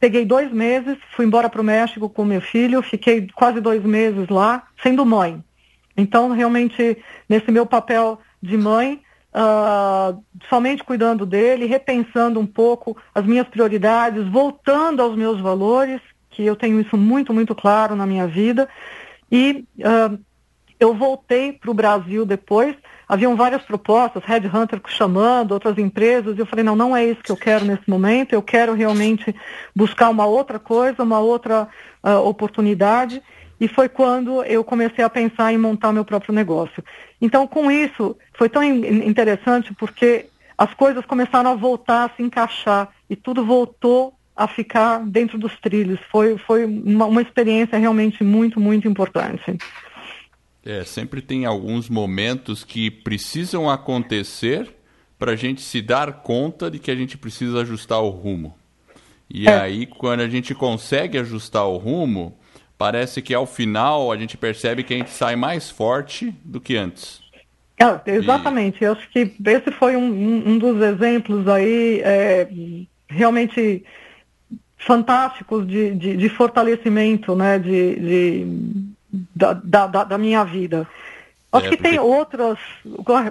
Peguei dois meses, fui embora para o México com meu filho, fiquei quase dois meses lá, sendo mãe. Então, realmente, nesse meu papel de mãe, uh, somente cuidando dele, repensando um pouco as minhas prioridades, voltando aos meus valores, que eu tenho isso muito, muito claro na minha vida. E uh, eu voltei para o Brasil depois haviam várias propostas, Red Hunter chamando, outras empresas, e eu falei, não, não é isso que eu quero nesse momento, eu quero realmente buscar uma outra coisa, uma outra uh, oportunidade, e foi quando eu comecei a pensar em montar meu próprio negócio. Então, com isso, foi tão interessante porque as coisas começaram a voltar a se encaixar e tudo voltou a ficar dentro dos trilhos. Foi, foi uma, uma experiência realmente muito, muito importante. É, sempre tem alguns momentos que precisam acontecer para a gente se dar conta de que a gente precisa ajustar o rumo. E é. aí, quando a gente consegue ajustar o rumo, parece que ao final a gente percebe que a gente sai mais forte do que antes. É, exatamente. E... Eu acho que esse foi um, um, dos exemplos aí é, realmente fantásticos de, de, de, fortalecimento, né, de, de da, da, da minha vida. Acho é, que porque, tem outras.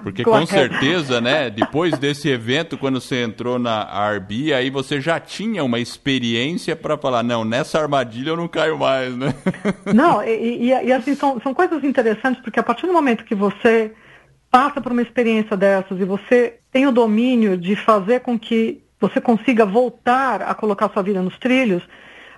Porque com certeza, né? Depois desse evento, quando você entrou na RB, aí você já tinha uma experiência para falar, não, nessa armadilha eu não caio mais, né? Não, e, e, e, assim, são, são coisas interessantes, porque a partir do momento que você passa por uma experiência dessas e você tem o domínio de fazer com que você consiga voltar a colocar sua vida nos trilhos,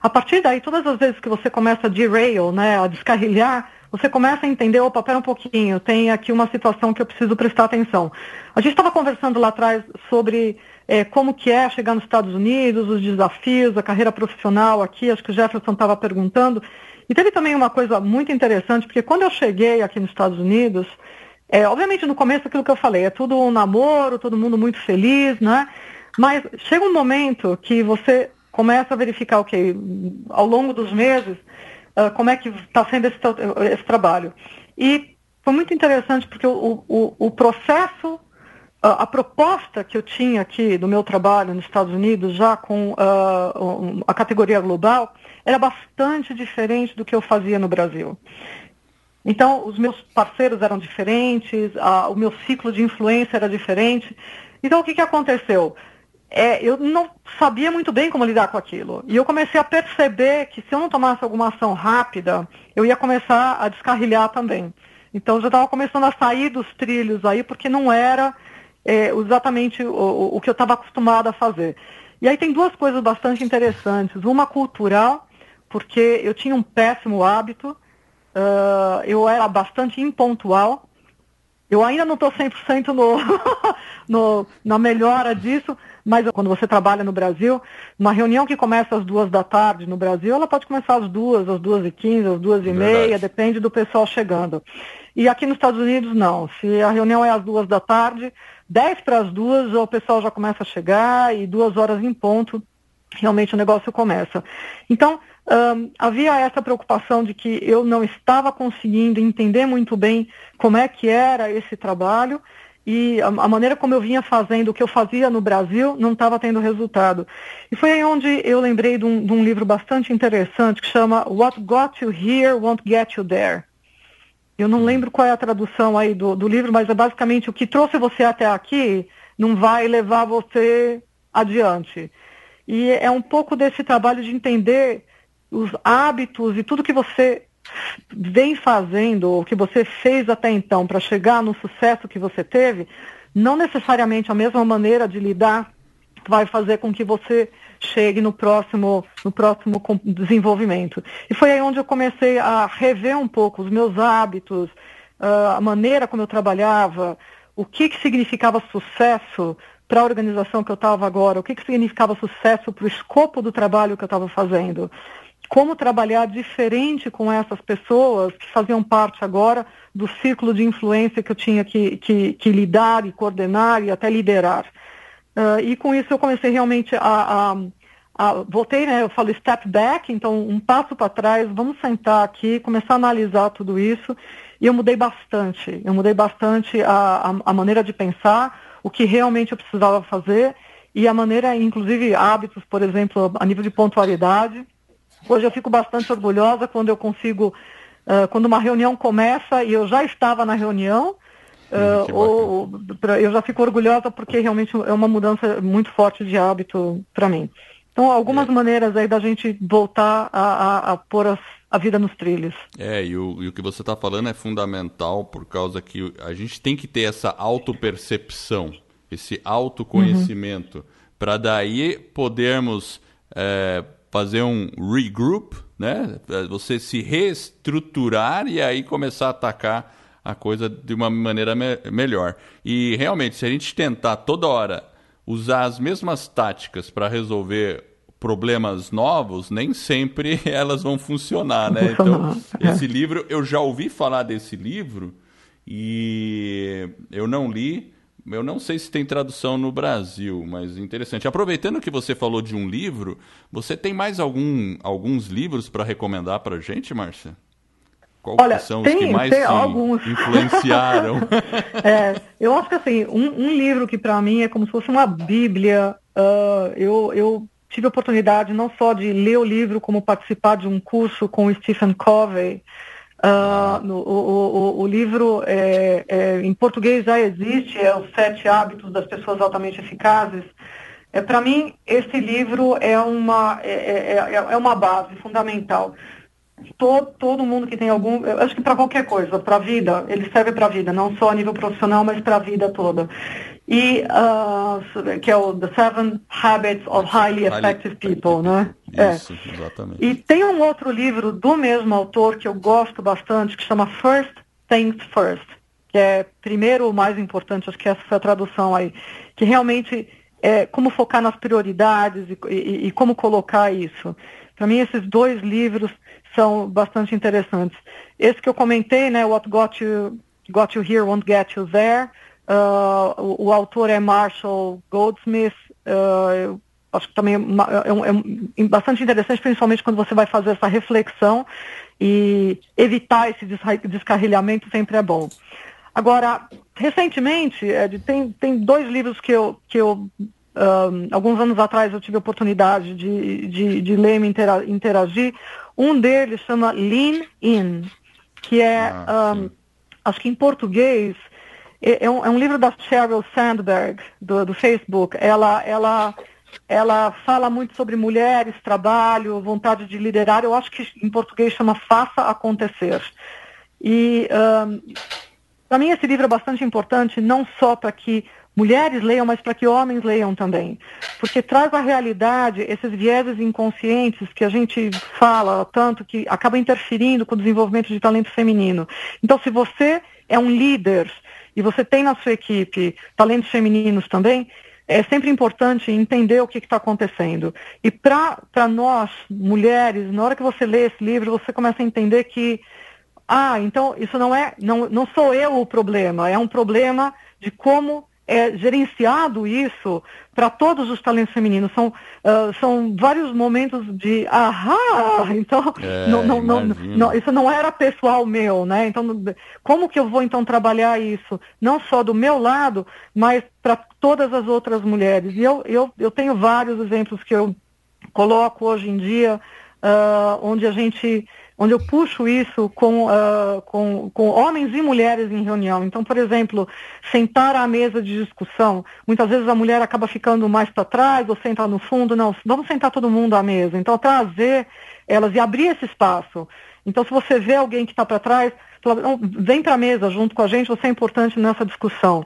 a partir daí, todas as vezes que você começa a derail, né, a descarrilhar, você começa a entender, opa, pera um pouquinho, tem aqui uma situação que eu preciso prestar atenção. A gente estava conversando lá atrás sobre é, como que é chegar nos Estados Unidos, os desafios, a carreira profissional aqui, acho que o Jefferson estava perguntando. E teve também uma coisa muito interessante, porque quando eu cheguei aqui nos Estados Unidos, é, obviamente no começo aquilo que eu falei, é tudo um namoro, todo mundo muito feliz, né? Mas chega um momento que você começa a verificar o okay, que ao longo dos meses uh, como é que está sendo esse, esse, trabalho. E foi muito interessante porque o, o, o processo a, a, proposta que eu tinha aqui do meu trabalho nos Estados Unidos, já com uh, a categoria global, era bastante diferente do que eu fazia no Brasil. Então, os meus parceiros eram diferentes, a, o meu ciclo de influência era diferente. Então, o que, que aconteceu? É, eu não sabia muito bem como lidar com aquilo. E eu comecei a perceber que se eu não tomasse alguma ação rápida, eu ia começar a descarrilhar também. Então, eu já estava começando a sair dos trilhos aí, porque não era é, exatamente o, o que eu estava acostumada a fazer. E aí tem duas coisas bastante interessantes. Uma cultural, porque eu tinha um péssimo hábito, uh, eu era bastante impontual. Eu ainda não estou 100% no, no, na melhora disso, mas quando você trabalha no Brasil, uma reunião que começa às duas da tarde no Brasil, ela pode começar às duas, às duas e quinze, às duas e meia, depende do pessoal chegando. E aqui nos Estados Unidos, não. Se a reunião é às duas da tarde, 10 para as duas, o pessoal já começa a chegar e duas horas em ponto, realmente o negócio começa. Então, um, havia essa preocupação de que eu não estava conseguindo entender muito bem como é que era esse trabalho e a, a maneira como eu vinha fazendo o que eu fazia no Brasil não estava tendo resultado. E foi aí onde eu lembrei de um, de um livro bastante interessante que chama What Got You Here Won't Get You There. Eu não lembro qual é a tradução aí do, do livro, mas é basicamente o que trouxe você até aqui não vai levar você adiante. E é um pouco desse trabalho de entender os hábitos e tudo que você vem fazendo, ou que você fez até então para chegar no sucesso que você teve, não necessariamente a mesma maneira de lidar vai fazer com que você chegue no próximo, no próximo desenvolvimento. E foi aí onde eu comecei a rever um pouco os meus hábitos, uh, a maneira como eu trabalhava, o que, que significava sucesso para a organização que eu estava agora, o que, que significava sucesso para o escopo do trabalho que eu estava fazendo. Como trabalhar diferente com essas pessoas que faziam parte agora do círculo de influência que eu tinha que, que, que lidar e coordenar e até liderar. Uh, e com isso eu comecei realmente a, a, a, voltei, né? Eu falo step back, então um passo para trás, vamos sentar aqui, começar a analisar tudo isso. E eu mudei bastante. Eu mudei bastante a, a, maneira de pensar, o que realmente eu precisava fazer e a maneira, inclusive hábitos, por exemplo, a nível de pontualidade. Hoje eu fico bastante orgulhosa quando eu consigo, uh, quando uma reunião começa e eu já estava na reunião, Uh, ou, pra, eu já fico orgulhosa porque realmente é uma mudança muito forte de hábito para mim. Então, algumas é. maneiras aí da gente voltar a, a, a pôr as, a vida nos trilhos. É, e o, e o que você está falando é fundamental por causa que a gente tem que ter essa autopercepção, esse autoconhecimento, uhum. para daí podermos é, fazer um regroup, né? Você se reestruturar e aí começar a atacar a coisa de uma maneira me melhor. E realmente, se a gente tentar toda hora usar as mesmas táticas para resolver problemas novos, nem sempre elas vão funcionar, né? Então, é. esse livro, eu já ouvi falar desse livro e eu não li. Eu não sei se tem tradução no Brasil, mas interessante. Aproveitando que você falou de um livro, você tem mais algum, alguns livros para recomendar para gente, Márcia? Qual Olha, são tem, os que mais alguns. influenciaram? é, eu acho que assim, um, um livro que para mim é como se fosse uma bíblia. Uh, eu, eu tive a oportunidade não só de ler o livro, como participar de um curso com o Stephen Covey. Uh, no, o, o, o, livro é, é, em português já existe, é Os Sete Hábitos das Pessoas Altamente Eficazes. É, Para mim, esse livro é uma, é, é, é, é uma base fundamental todo, todo mundo que tem algum, eu acho que para qualquer coisa, para a vida, ele serve para a vida, não só a nível profissional, mas para a vida toda. E uh, que é o The Seven Habits of Highly Effective People, né? Isso, é. exatamente. E tem um outro livro do mesmo autor que eu gosto bastante, que chama First Things First, que é primeiro o mais importante, acho que essa foi a tradução aí, que realmente é como focar nas prioridades e, e, e como colocar isso. Para mim, esses dois livros são bastante interessantes. Esse que eu comentei, né, What Got You, got you Here Won't Get You There, uh, o, o, autor é Marshall Goldsmith, uh, acho que também é, é, é, bastante interessante, principalmente quando você vai fazer essa reflexão e evitar esse descarrilhamento sempre é bom. Agora, recentemente, Ed, tem, tem dois livros que eu, que eu um, alguns anos atrás eu tive a oportunidade de, de, de ler e me interagir. Um deles chama Lean In, que é, ah, um, acho que em português, é, é, um, é, um, livro da Sheryl Sandberg, do, do Facebook. Ela, ela, ela fala muito sobre mulheres, trabalho, vontade de liderar. Eu acho que em português chama Faça Acontecer. E um, para mim esse livro é bastante importante, não só para que mulheres leiam, mas para que homens leiam também. Porque traz a realidade, esses vieses inconscientes que a gente fala tanto, que acaba interferindo com o desenvolvimento de talento feminino. Então, se você é um líder e você tem na sua equipe talentos femininos também, é sempre importante entender o que está acontecendo. E para nós, mulheres, na hora que você lê esse livro, você começa a entender que, ah, então isso não é, não, não sou eu o problema, é um problema de como é gerenciado isso para todos os talentos femininos. São, uh, são vários momentos de ahá, então é, não, não, não, não, isso não era pessoal meu, né? Então, como que eu vou então trabalhar isso? Não só do meu lado, mas para todas as outras mulheres. E eu, eu, eu tenho vários exemplos que eu coloco hoje em dia, uh, onde a gente onde eu puxo isso com, uh, com, com homens e mulheres em reunião. Então, por exemplo, sentar à mesa de discussão. Muitas vezes a mulher acaba ficando mais para trás ou senta no fundo. Não, vamos sentar todo mundo à mesa. Então, trazer elas e abrir esse espaço. Então, se você vê alguém que está para trás, vem para a mesa junto com a gente, você é importante nessa discussão.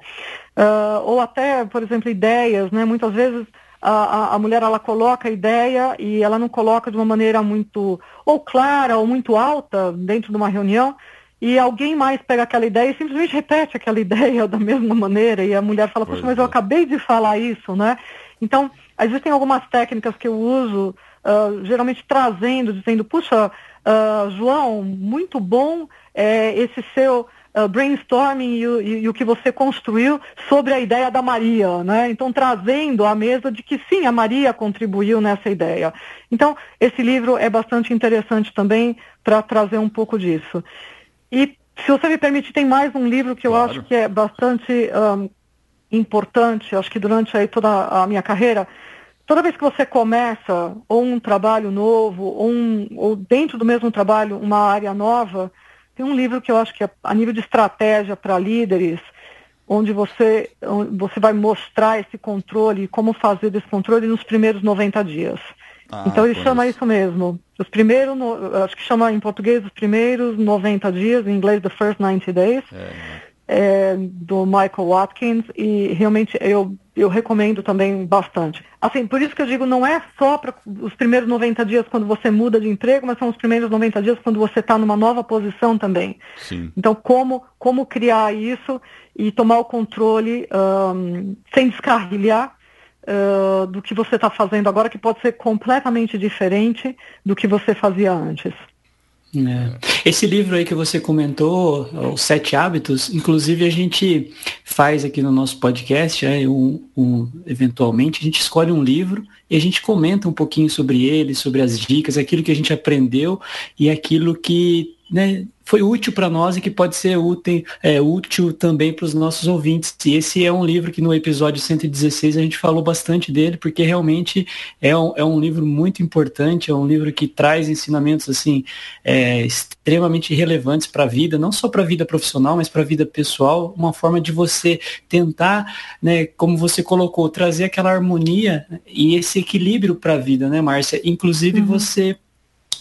Uh, ou até, por exemplo, ideias, né? Muitas vezes a, a, mulher ela coloca a ideia e ela não coloca de uma maneira muito ou clara ou muito alta dentro de uma reunião e alguém mais pega aquela ideia e simplesmente repete aquela ideia da mesma maneira e a mulher fala, poxa, mas eu é. acabei de falar isso, né? Então, existem algumas técnicas que eu uso, uh, geralmente trazendo, dizendo, puxa, uh, João, muito bom é, esse seu uh, brainstorming e, e, e, o que você construiu sobre a ideia da Maria, né? Então, trazendo à mesa de que sim, a Maria contribuiu nessa ideia. Então, esse livro é bastante interessante também para trazer um pouco disso. E, se você me permite, tem mais um livro que eu claro. acho que é bastante um, importante, acho que durante aí toda a minha carreira, toda vez que você começa ou um trabalho novo, ou, um, ou dentro do mesmo trabalho uma área nova, tem um livro que eu acho que é a nível de estratégia para líderes, onde você, você vai mostrar esse controle, como fazer desse controle nos primeiros 90 dias. Ah, então ele chama isso mesmo. Os primeiros, acho que chama em português os primeiros 90 dias, em inglês The First 90 Days. É é, do Michael Watkins e realmente eu, eu recomendo também bastante. Assim, por isso que eu digo, não é só para os primeiros 90 dias quando você muda de emprego, mas são os primeiros 90 dias quando você está numa nova posição também. Sim. Então, como, como criar isso e tomar o controle um, sem descarrilhar uh, do que você está fazendo agora, que pode ser completamente diferente do que você fazia antes. É. Esse livro aí que você comentou, Os Sete Hábitos, inclusive a gente faz aqui no nosso podcast, é, um, um, eventualmente, a gente escolhe um livro e a gente comenta um pouquinho sobre ele, sobre as dicas, aquilo que a gente aprendeu e aquilo que né, foi útil para nós e que pode ser útil, é, útil também para os nossos ouvintes. E esse é um livro que no episódio 116 a gente falou bastante dele, porque realmente é um, é um livro muito importante, é um livro que traz ensinamentos assim é, extremamente relevantes para a vida, não só para a vida profissional, mas para a vida pessoal, uma forma de você tentar, né, como você colocou, trazer aquela harmonia e esse equilíbrio para a vida, né, Márcia? Inclusive uhum. você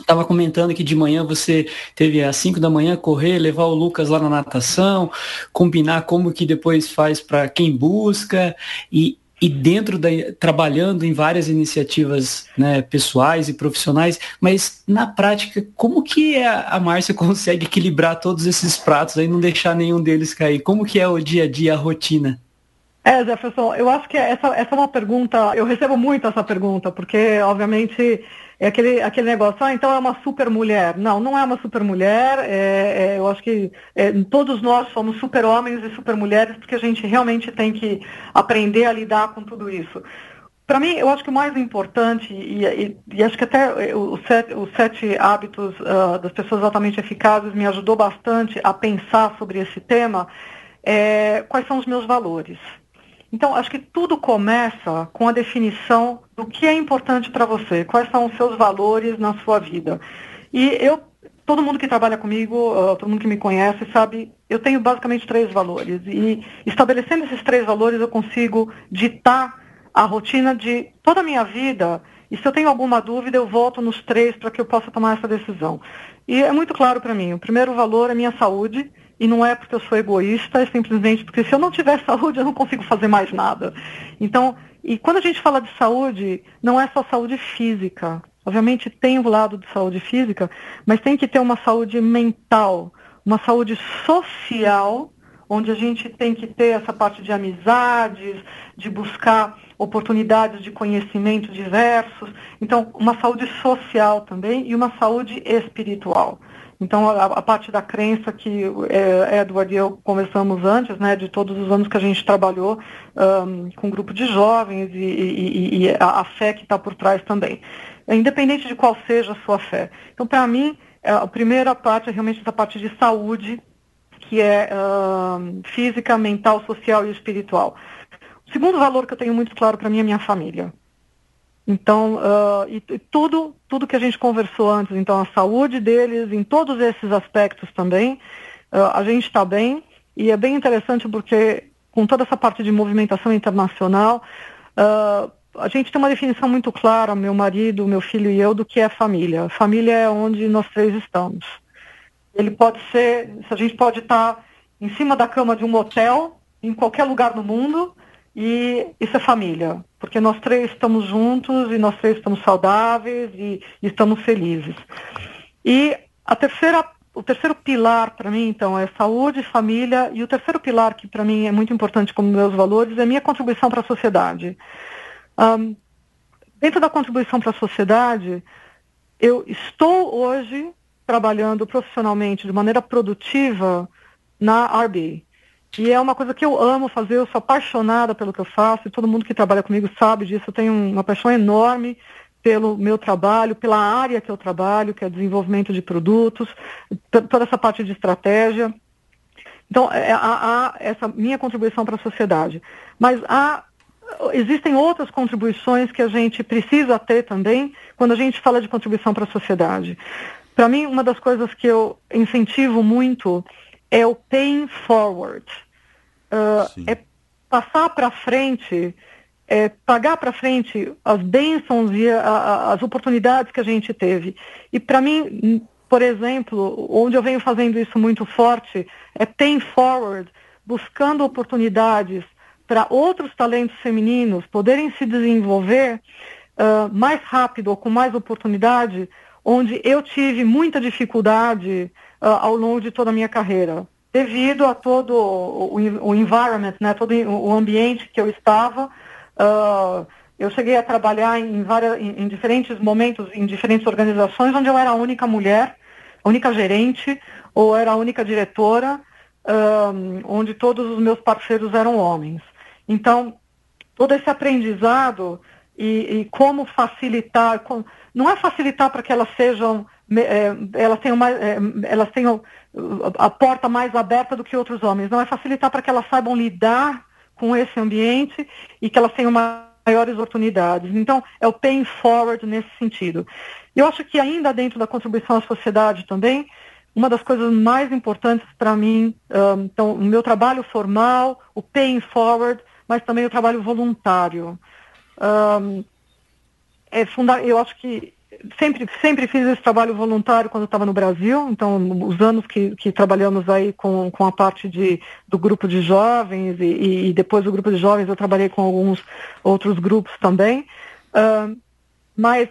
Estava comentando que de manhã você teve às 5 da manhã correr, levar o Lucas lá na natação, combinar como que depois faz para quem busca e, e dentro da trabalhando em várias iniciativas né, pessoais e profissionais, mas na prática, como que a, a Márcia consegue equilibrar todos esses pratos e não deixar nenhum deles cair? Como que é o dia a dia, a rotina? É, Jefferson, eu acho que essa, essa é uma pergunta, eu recebo muito essa pergunta, porque obviamente é aquele, aquele negócio, ah, então é uma super mulher. Não, não é uma super mulher. É, é, eu acho que é, todos nós somos super homens e super mulheres, porque a gente realmente tem que aprender a lidar com tudo isso. Para mim, eu acho que o mais importante, e, e, e acho que até os sete, os sete hábitos uh, das pessoas altamente eficazes me ajudou bastante a pensar sobre esse tema, é, quais são os meus valores. Então, acho que tudo começa com a definição do que é importante para você, quais são os seus valores na sua vida. E eu, todo mundo que trabalha comigo, uh, todo mundo que me conhece, sabe, eu tenho basicamente três valores. E estabelecendo esses três valores, eu consigo ditar a rotina de toda a minha vida. E se eu tenho alguma dúvida, eu volto nos três para que eu possa tomar essa decisão. E é muito claro para mim: o primeiro valor é minha saúde e não é porque eu sou egoísta, é simplesmente porque se eu não tiver saúde, eu não consigo fazer mais nada. Então, e quando a gente fala de saúde, não é só saúde física. Obviamente tem o lado de saúde física, mas tem que ter uma saúde mental, uma saúde social, onde a gente tem que ter essa parte de amizades, de buscar oportunidades de conhecimento diversos. Então, uma saúde social também e uma saúde espiritual. Então, a, a, parte da crença que é, Edward e eu conversamos antes, né, de todos os anos que a gente trabalhou um, com um grupo de jovens e, e, e a, a, fé que está por trás também. É, independente de qual seja a sua fé. Então, para mim, é, a primeira parte é realmente essa parte de saúde, que é física, mental, social e espiritual. O segundo valor que eu tenho muito claro para mim é minha família. Então, uh, e, e, tudo, tudo que a gente conversou antes, então a saúde deles, em todos esses aspectos também, uh, a gente está bem, e é bem interessante porque com toda essa parte de movimentação internacional, uh, a gente tem uma definição muito clara, meu marido, meu filho e eu, do que é família. Família é onde nós três estamos. Ele pode ser, a gente pode estar tá em cima da cama de um hotel, em qualquer lugar do mundo, e isso é família, porque nós três estamos juntos e nós três estamos saudáveis e, estamos felizes. E a terceira, o terceiro pilar para mim, então, é saúde, família, e o terceiro pilar que para mim é muito importante como meus valores é minha contribuição para a sociedade. Um, dentro da contribuição para a sociedade, eu estou hoje trabalhando profissionalmente de maneira produtiva na RB, e é uma coisa que eu amo fazer, eu sou apaixonada pelo que eu faço, e todo mundo que trabalha comigo sabe disso. Eu tenho uma paixão enorme pelo meu trabalho, pela área que eu trabalho, que é desenvolvimento de produtos, toda essa parte de estratégia. Então, é, há, há essa minha contribuição para a sociedade. Mas há, existem outras contribuições que a gente precisa ter também quando a gente fala de contribuição para a sociedade. Para mim, uma das coisas que eu incentivo muito é o paying forward. Uh, é passar para frente, é pagar para frente as bênçãos e a, a, as oportunidades que a gente teve. E para mim, por exemplo, onde eu venho fazendo isso muito forte, é paying forward, buscando oportunidades para outros talentos femininos poderem se desenvolver uh, mais rápido ou com mais oportunidade, onde eu tive muita dificuldade uh, ao longo de toda a minha carreira, devido a todo o, o environment, né, todo o ambiente que eu estava. Uh, eu cheguei a trabalhar em, várias, em, em, diferentes momentos, em diferentes organizações, onde eu era a única mulher, a única gerente, ou era a única diretora, uh, onde todos os meus parceiros eram homens. Então, todo esse aprendizado e, e como facilitar, com, não é facilitar para que elas sejam é, elas tenham é, elas tenham a porta mais aberta do que outros homens. Não é facilitar para que elas saibam lidar com esse ambiente e que elas tenham maiores oportunidades. Então, é o paying forward nesse sentido. Eu acho que ainda dentro da contribuição à sociedade também, uma das coisas mais importantes para mim, um, então, o meu trabalho formal, o paying forward, mas também o trabalho voluntário. Um, é funda eu acho que sempre, sempre fiz esse trabalho voluntário quando estava no Brasil, então os anos que, que trabalhamos aí com, com a parte de, do grupo de jovens e, e depois do grupo de jovens eu trabalhei com alguns outros grupos também, uh, mas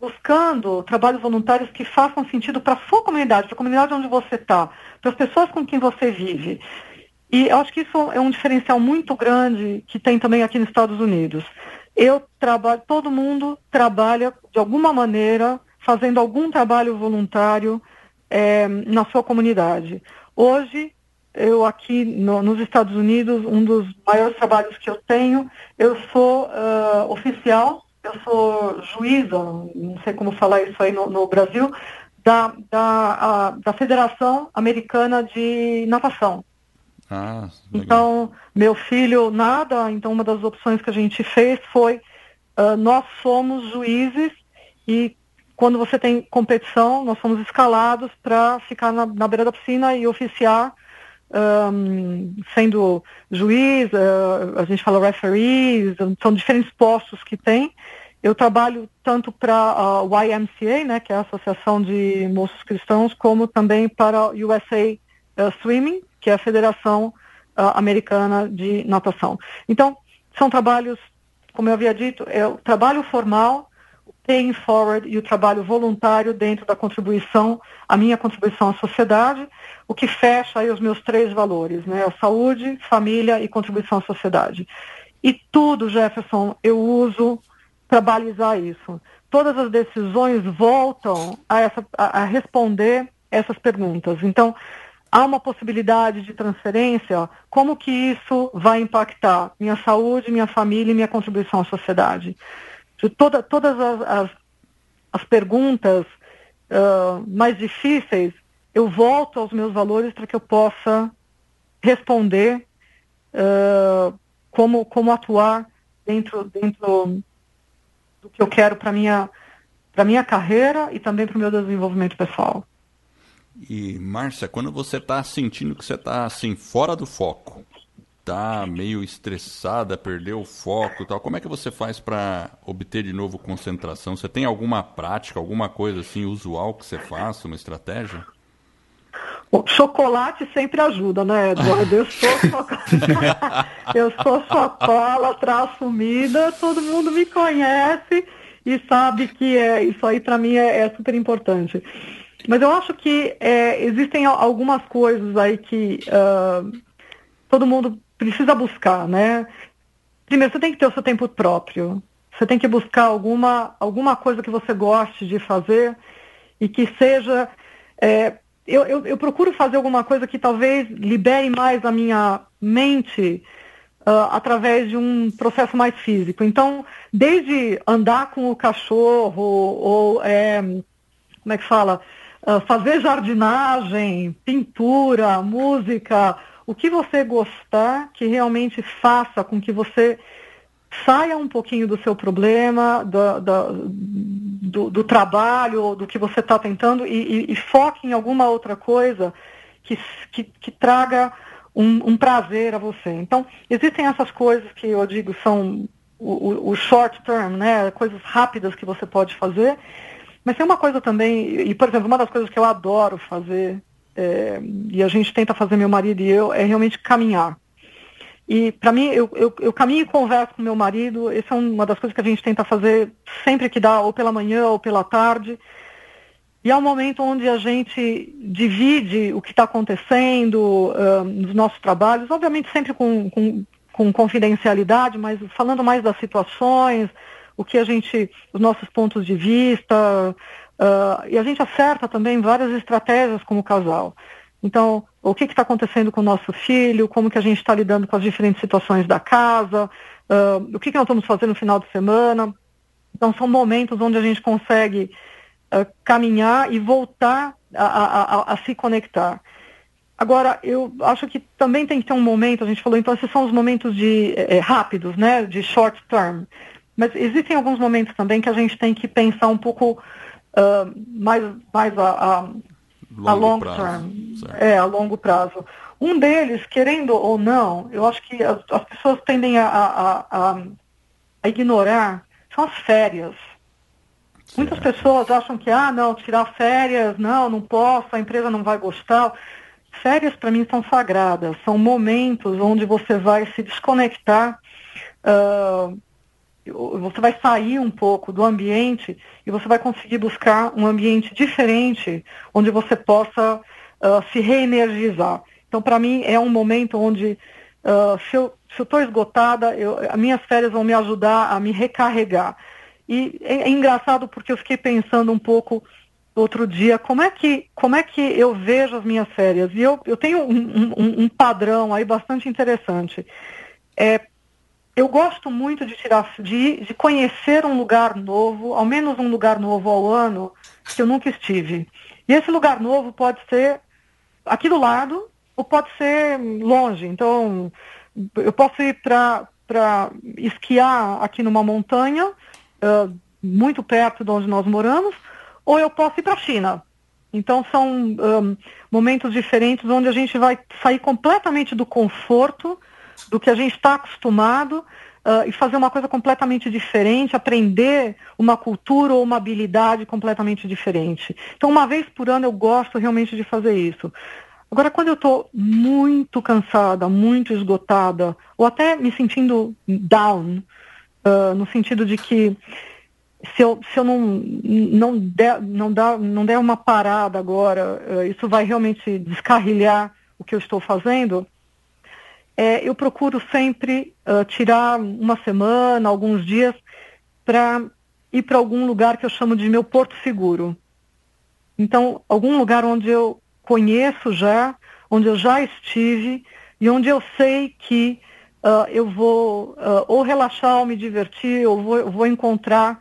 buscando trabalhos voluntários que façam sentido para a sua comunidade, para a comunidade onde você está, para as pessoas com quem você vive. E eu acho que isso é um diferencial muito grande que tem também aqui nos Estados Unidos eu trabalho, todo mundo trabalha de alguma maneira, fazendo algum trabalho voluntário é, na sua comunidade. Hoje, eu aqui no, nos Estados Unidos, um dos maiores trabalhos que eu tenho, eu sou uh, oficial, eu sou juíza, não sei como falar isso aí no, no Brasil, da, da, a, da Federação Americana de Natação. Ah, então, meu filho nada, então uma das opções que a gente fez foi uh, nós somos juízes e quando você tem competição, nós somos escalados para ficar na, na, beira da piscina e oficiar, um, sendo juiz, uh, a gente fala referees, são diferentes postos que tem. Eu trabalho tanto para a YMCA, né, que é a Associação de Moços Cristãos, como também para a USA uh, Swimming, que é a Federação uh, Americana de Natação. Então, são trabalhos, como eu havia dito, é o trabalho formal, o paying forward e o trabalho voluntário dentro da contribuição, a minha contribuição à sociedade, o que fecha aí os meus três valores, né, a saúde, família e contribuição à sociedade. E tudo, Jefferson, eu uso para balizar isso. Todas as decisões voltam a, essa, a, a responder essas perguntas. Então, há uma possibilidade de transferência, como que isso vai impactar minha saúde, minha família e minha contribuição à sociedade? De toda, todas as, as, as perguntas uh, mais difíceis, eu volto aos meus valores para que eu possa responder uh, como, como atuar dentro, dentro do que eu quero para minha para minha carreira e também para o meu desenvolvimento pessoal. E Márcia, quando você está sentindo que você está assim fora do foco, tá meio estressada, perdeu o foco, tal, como é que você faz para obter de novo concentração? Você tem alguma prática, alguma coisa assim usual que você faça, uma estratégia? O chocolate sempre ajuda, né, Eduardo? Eu sou eu sou chocola, assumida, todo mundo me conhece e sabe que é, isso aí para mim é, é, super importante. Mas eu acho que é, existem algumas coisas aí que uh, todo mundo precisa buscar, né? Primeiro, você tem que ter o seu tempo próprio. Você tem que buscar alguma, alguma coisa que você goste de fazer e que seja é, eu, eu, eu, procuro fazer alguma coisa que talvez libere mais a minha mente uh, através de um processo mais físico. Então, desde andar com o cachorro, ou é, como é que fala? Uh, fazer jardinagem, pintura, música, o que você gostar que realmente faça com que você saia um pouquinho do seu problema, do, do, do, do trabalho, do que você está tentando e, e, e, foque em alguma outra coisa que, que, que traga um, um, prazer a você. Então, existem essas coisas que eu digo são o, o, o short term, né? coisas rápidas que você pode fazer, mas tem uma coisa também, e por exemplo, uma das coisas que eu adoro fazer, é, e a gente tenta fazer, meu marido e eu, é realmente caminhar. E para mim, eu, eu, eu, caminho e converso com meu marido, essa é uma das coisas que a gente tenta fazer sempre que dá, ou pela manhã ou pela tarde. E é um momento onde a gente divide o que está acontecendo uh, nos nossos trabalhos, obviamente sempre com, com, com, confidencialidade, mas falando mais das situações, o que a gente, os nossos pontos de vista, uh, e a gente acerta também várias estratégias como casal. Então, o que está acontecendo com o nosso filho, como que a gente está lidando com as diferentes situações da casa, uh, o que, que nós estamos fazendo no final de semana. Então, são momentos onde a gente consegue uh, caminhar e voltar a, a, a, a, se conectar. Agora, eu acho que também tem que ter um momento, a gente falou, então esses são os momentos de é, rápidos, né, de short term. Mas existem alguns momentos também que a gente tem que pensar um pouco uh, mais, mais a, longo a long prazo, term. Certo. É, a longo prazo. Um deles, querendo ou não, eu acho que as, as pessoas tendem a, a, a, a, ignorar, são as férias. Certo. Muitas pessoas acham que, ah, não, tirar férias, não, não posso, a empresa não vai gostar. Férias, para mim, são sagradas, são momentos onde você vai se desconectar. Uh, você vai sair um pouco do ambiente e você vai conseguir buscar um ambiente diferente onde você possa uh, se reenergizar. Então, para mim, é um momento onde, uh, se eu estou esgotada, eu, as minhas férias vão me ajudar a me recarregar. E é, é, engraçado porque eu fiquei pensando um pouco outro dia como é que, como é que eu vejo as minhas férias. E eu, eu tenho um, um, um padrão aí bastante interessante. É, eu gosto muito de tirar, de, de conhecer um lugar novo, ao menos um lugar novo ao ano, que eu nunca estive. E esse lugar novo pode ser aqui do lado, ou pode ser longe. Então, eu posso ir para esquiar aqui numa montanha, uh, muito perto de onde nós moramos, ou eu posso ir para a China. Então, são um, momentos diferentes onde a gente vai sair completamente do conforto, do que a gente está acostumado, uh, e fazer uma coisa completamente diferente, aprender uma cultura ou uma habilidade completamente diferente. Então, uma vez por ano eu gosto realmente de fazer isso. Agora, quando eu estou muito cansada, muito esgotada, ou até me sentindo down, uh, no sentido de que se eu, se eu não, não, der, não, dar, não der uma parada agora, uh, isso vai realmente descarrilhar o que eu estou fazendo, é, eu procuro sempre uh, tirar uma semana, alguns dias, para ir para algum lugar que eu chamo de meu porto seguro. Então, algum lugar onde eu conheço já, onde eu já estive e onde eu sei que uh, eu vou uh, ou relaxar ou me divertir, ou vou, vou encontrar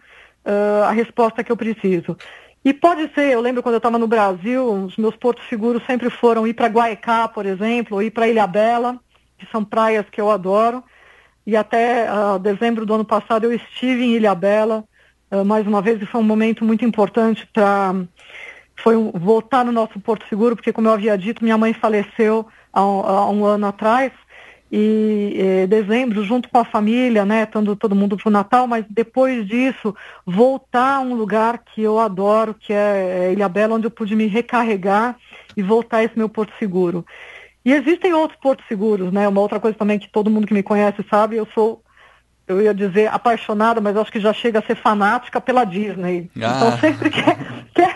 a resposta que eu preciso. E pode ser, eu lembro quando eu estava no Brasil, os meus portos seguros sempre foram ir para Guaicá, por exemplo, ou ir para Ilha Bela que são praias que eu adoro. E até uh, dezembro do ano passado eu estive em Ilha Bela, uh, mais uma vez, e foi um momento muito importante para foi um, voltar no nosso Porto Seguro, porque como eu havia dito, minha mãe faleceu há um, há um ano atrás, e eh, dezembro, junto com a família, né, estando todo mundo para o Natal, mas depois disso, voltar a um lugar que eu adoro, que é, é Ilha Bela, onde eu pude me recarregar e voltar a esse meu Porto Seguro. E existem outros portos seguros, né? Uma outra coisa também que todo mundo que me conhece sabe, eu sou, eu ia dizer apaixonada, mas acho que já chega a ser fanática pela Disney. Ah. Então sempre que, é, que é,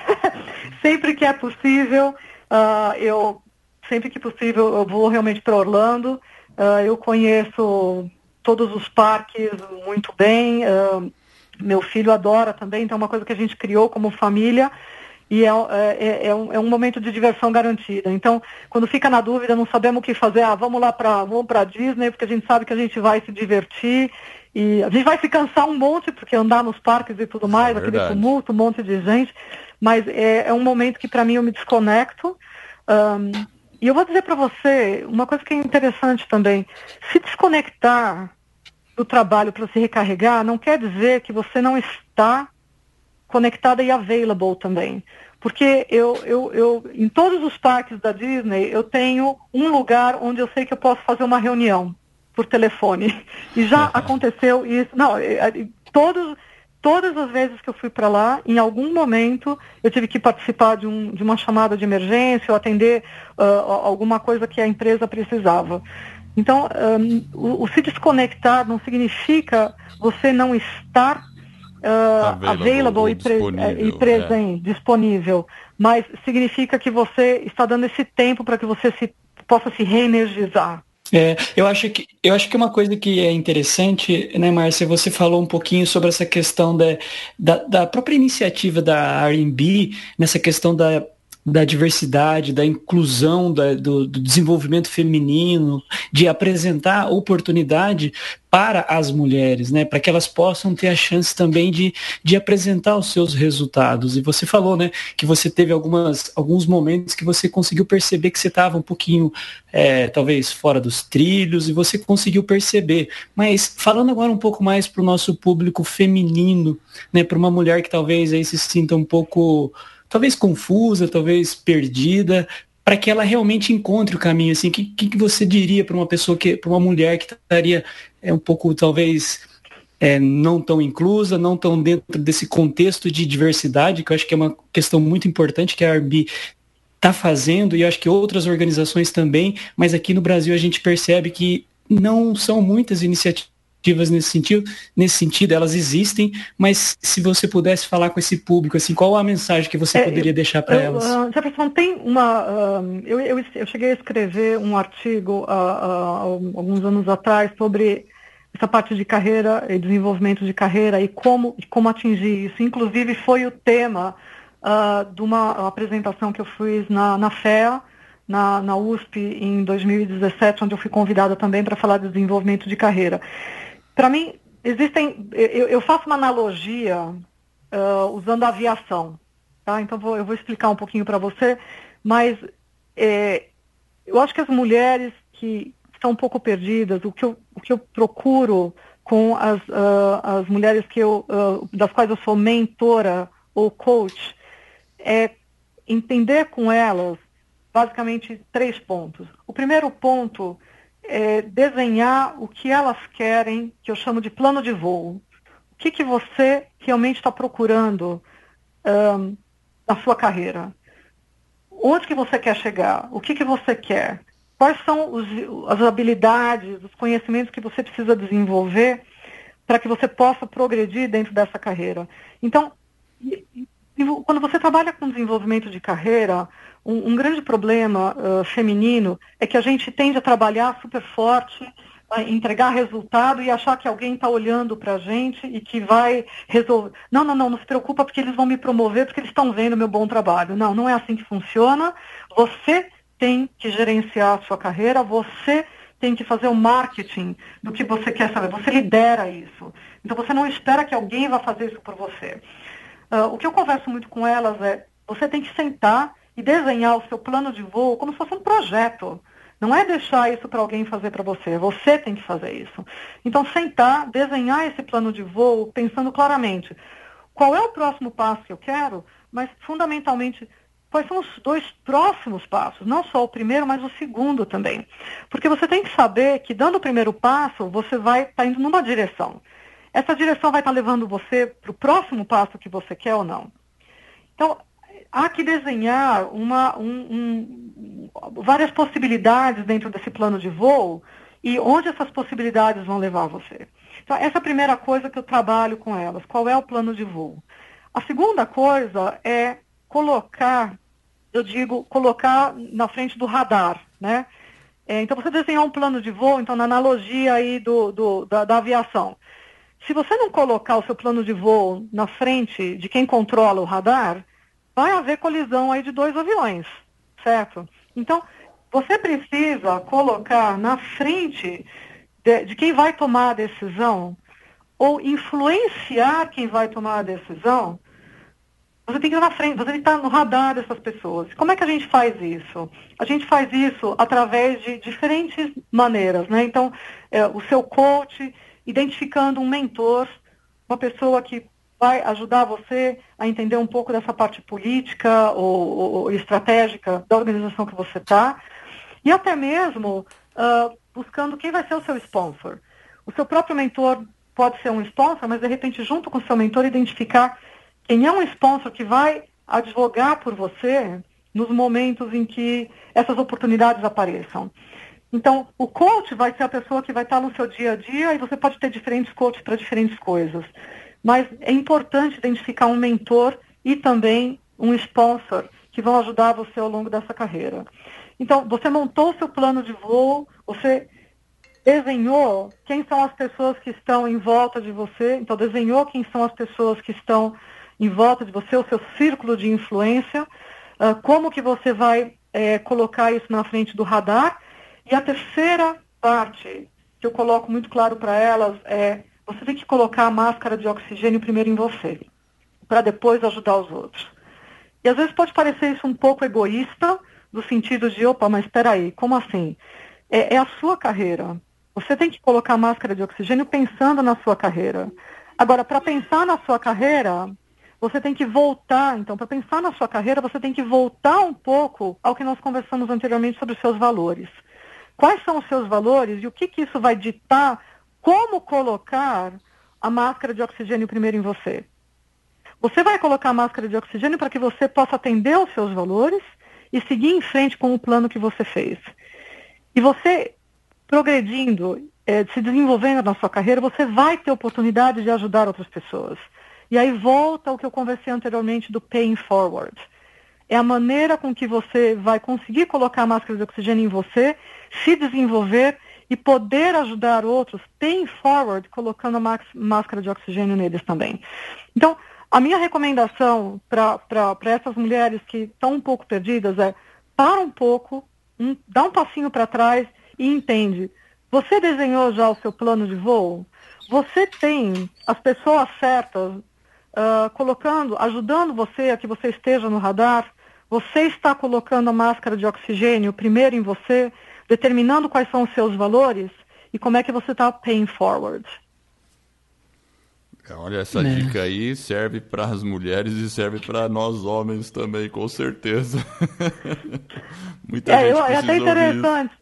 sempre que é possível, uh, eu sempre que possível eu vou realmente para Orlando. Uh, eu conheço todos os parques muito bem. Uh, meu filho adora também, então é uma coisa que a gente criou como família e é, é, é, é, um, é um momento de diversão garantida. Então, quando fica na dúvida, não sabemos o que fazer, ah, vamos lá para vamos para Disney, porque a gente sabe que a gente vai se divertir e a gente vai se cansar um monte, porque andar nos parques e tudo mais, é aquele tumulto, um monte de gente, mas é, é um momento que para mim eu me desconecto. Um, e eu vou dizer para você uma coisa que é interessante também. Se desconectar do trabalho para se recarregar não quer dizer que você não está conectada e available também. Porque eu, eu, eu, em todos os parques da Disney, eu tenho um lugar onde eu sei que eu posso fazer uma reunião por telefone. E já aconteceu isso. Não, é, é, todos, todas as vezes que eu fui para lá, em algum momento, eu tive que participar de, um, de uma chamada de emergência ou atender uh, alguma coisa que a empresa precisava. Então, um, o, o se desconectar não significa você não estar uh, available, available e, pre e, presente, é. disponível, mas significa que você está dando esse tempo para que você se, possa se reenergizar. É, eu acho que eu acho que uma coisa que é interessante, né, Márcia, você falou um pouquinho sobre essa questão da, da, da própria iniciativa da R&B, nessa questão da da diversidade, da inclusão, da, do, do, desenvolvimento feminino, de apresentar oportunidade para as mulheres, né, para que elas possam ter a chance também de, de apresentar os seus resultados. E você falou, né, que você teve algumas, alguns momentos que você conseguiu perceber que você estava um pouquinho, é, talvez, fora dos trilhos, e você conseguiu perceber. Mas falando agora um pouco mais para o nosso público feminino, né, para uma mulher que talvez aí se sinta um pouco talvez confusa, talvez perdida, para que ela realmente encontre o caminho. Assim, o que, que você diria para uma pessoa que, para uma mulher que estaria é um pouco talvez é, não tão inclusa, não tão dentro desse contexto de diversidade, que eu acho que é uma questão muito importante que a Arbi está fazendo e acho que outras organizações também, mas aqui no Brasil a gente percebe que não são muitas iniciativas nesse sentido, nesse sentido, elas existem, mas se você pudesse falar com esse público, assim, qual a mensagem que você é, poderia eu, deixar para elas? Uh, Jefferson, tem uma. Uh, eu, eu, eu, cheguei a escrever um artigo uh, alguns anos atrás sobre essa parte de carreira e desenvolvimento de carreira e como, como atingir isso. Inclusive foi o tema de uma apresentação que eu fiz na, na FEA, na, na USP em 2017, onde eu fui convidada também para falar de desenvolvimento de carreira. Para mim, existem. Eu, eu, faço uma analogia uh, usando a aviação. Tá? Então vou, eu vou explicar um pouquinho para você, mas é, eu acho que as mulheres que estão um pouco perdidas, o que eu, o que eu procuro com as, uh, as mulheres que eu, uh, das quais eu sou mentora ou coach, é entender com elas basicamente três pontos. O primeiro ponto é desenhar o que elas querem, que eu chamo de plano de voo. O que, que você realmente está procurando um, na sua carreira? Onde que você quer chegar? O que, que você quer? Quais são os, as habilidades, os conhecimentos que você precisa desenvolver para que você possa progredir dentro dessa carreira? Então, quando você trabalha com desenvolvimento de carreira, um, um grande problema uh, feminino é que a gente tende a trabalhar super forte, a entregar resultado e achar que alguém está olhando para a gente e que vai resolver. Não, não, não, não se preocupa porque eles vão me promover porque eles estão vendo meu bom trabalho. Não, não é assim que funciona. Você tem que gerenciar a sua carreira, você tem que fazer o marketing do que você quer saber. Você lidera isso. Então você não espera que alguém vá fazer isso por você. Uh, o que eu converso muito com elas é, você tem que sentar e desenhar o seu plano de voo como se fosse um projeto. Não é deixar isso para alguém fazer para você, você tem que fazer isso. Então, sentar, desenhar esse plano de voo, pensando claramente qual é o próximo passo que eu quero, mas fundamentalmente quais são os dois próximos passos, não só o primeiro, mas o segundo também. Porque você tem que saber que dando o primeiro passo, você vai estar tá indo numa direção. Essa direção vai estar tá levando você para o próximo passo que você quer ou não. Então, há que desenhar uma, um, um, várias possibilidades dentro desse plano de voo e onde essas possibilidades vão levar você. Então, essa é a primeira coisa que eu trabalho com elas. Qual é o plano de voo? A segunda coisa é colocar, eu digo, colocar na frente do radar, né? É, então, você desenhar um plano de voo, então, na analogia aí do, do da, da aviação. Se você não colocar o seu plano de voo na frente de quem controla o radar, vai haver colisão aí de dois aviões, certo? Então, você precisa colocar na frente de, de, quem vai tomar a decisão ou influenciar quem vai tomar a decisão. Você tem que estar na frente, você tem que estar no radar dessas pessoas. Como é que a gente faz isso? A gente faz isso através de diferentes maneiras, né? Então, é, o seu coach, identificando um mentor, uma pessoa que vai ajudar você a entender um pouco dessa parte política ou, ou estratégica da organização que você está, e até mesmo uh, buscando quem vai ser o seu sponsor. O seu próprio mentor pode ser um sponsor, mas de repente, junto com o seu mentor, identificar quem é um sponsor que vai advogar por você nos momentos em que essas oportunidades apareçam. Então, o coach vai ser a pessoa que vai estar no seu dia a dia e você pode ter diferentes coaches para diferentes coisas mas é importante identificar um mentor e também um sponsor que vão ajudar você ao longo dessa carreira. Então, você montou o seu plano de voo, você desenhou quem são as pessoas que estão em volta de você, então desenhou quem são as pessoas que estão em volta de você, o seu círculo de influência, uh, como que você vai é, colocar isso na frente do radar. E a terceira parte que eu coloco muito claro para elas é você tem que colocar a máscara de oxigênio primeiro em você, para depois ajudar os outros. E às vezes pode parecer isso um pouco egoísta, no sentido de, opa, mas espera aí, como assim? É, é a sua carreira. Você tem que colocar a máscara de oxigênio pensando na sua carreira. Agora, para pensar na sua carreira, você tem que voltar. Então, para pensar na sua carreira, você tem que voltar um pouco ao que nós conversamos anteriormente sobre os seus valores. Quais são os seus valores e o que, que isso vai ditar como colocar a máscara de oxigênio primeiro em você. Você vai colocar a máscara de oxigênio para que você possa atender aos seus valores e seguir em frente com o plano que você fez. E você, progredindo, é, se desenvolvendo na sua carreira, você vai ter oportunidade de ajudar outras pessoas. E aí volta ao que eu conversei anteriormente do paying forward. É a maneira com que você vai conseguir colocar a máscara de oxigênio em você, se desenvolver e poder ajudar outros, paying forward, colocando a máscara de oxigênio neles também. Então, a minha recomendação para essas mulheres que estão um pouco perdidas é para um pouco, um, dá um passinho para trás e entende. Você desenhou já o seu plano de voo? Você tem as pessoas certas uh, colocando, ajudando você a que você esteja no radar? Você está colocando a máscara de oxigênio primeiro em você, determinando quais são os seus valores e como é que você está paying forward. É, olha, essa né? dica aí serve para as mulheres e serve para nós homens também, com certeza. Muita é, gente eu, é até interessante.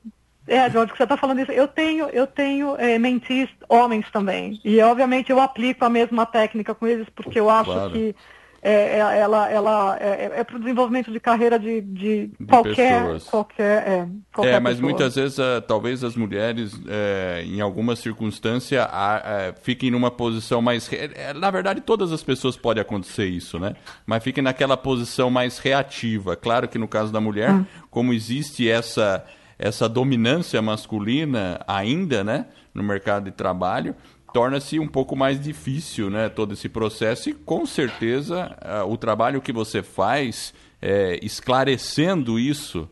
É, Jorge, que você está falando isso. Eu tenho, eu tenho é, mentis homens também. E, obviamente, eu aplico a mesma técnica com eles, porque eu acho claro. que é, é, ela, ela é, é, é para o desenvolvimento de carreira de, de, de qualquer, pessoas. qualquer, é, qualquer é, mas pessoa. muitas vezes uh, talvez as mulheres é, em alguma circunstância uh, fiquem numa posição mais na verdade todas as pessoas pode acontecer isso né mas fiquem naquela posição mais reativa claro que no caso da mulher hum. como existe essa essa dominância masculina ainda né no mercado de trabalho torna-se um pouco mais difícil né, todo esse processo e com certeza o trabalho que você faz é, esclarecendo isso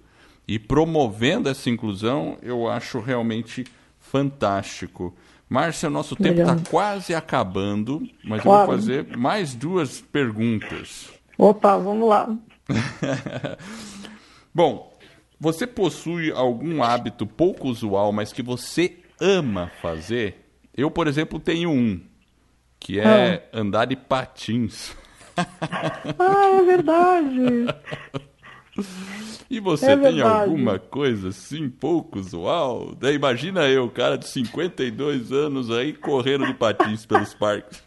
e promovendo essa inclusão eu acho realmente fantástico. Márcia, nosso tempo está quase acabando, mas claro. eu vou fazer mais duas perguntas. Opa, vamos lá. Bom, você possui algum hábito pouco usual, mas que você ama fazer? Eu, por exemplo, tenho um, que é ah. andar de patins. ah, é verdade. E você é tem alguma coisa assim, pouco usual? Daí imagina eu, cara de 52 anos aí, correndo de patins pelos parques.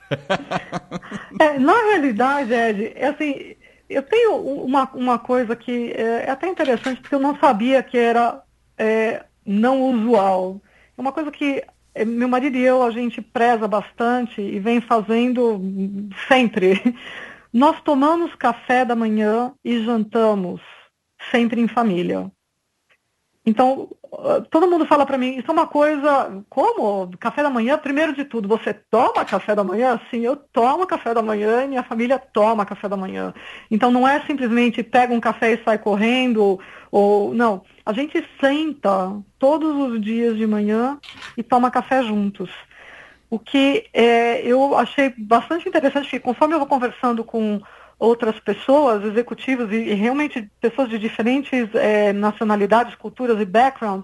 é, na realidade, Ed, é assim, eu tenho uma, uma coisa que é, é até interessante, porque eu não sabia que era é, não usual. É uma coisa que meu marido e eu, a gente preza bastante e vem fazendo sempre. Nós tomamos café da manhã e jantamos sempre em família. Então, todo mundo fala para mim, isso é uma coisa, como? Café da manhã, primeiro de tudo, você toma café da manhã? Sim, eu tomo café da manhã e minha família toma café da manhã. Então não é simplesmente pega um café e sai correndo, ou não. A gente senta todos os dias de manhã e toma café juntos. O que é, eu achei bastante interessante, que conforme eu vou conversando com outras pessoas, executivos e, e realmente pessoas de diferentes é, nacionalidades, culturas e background,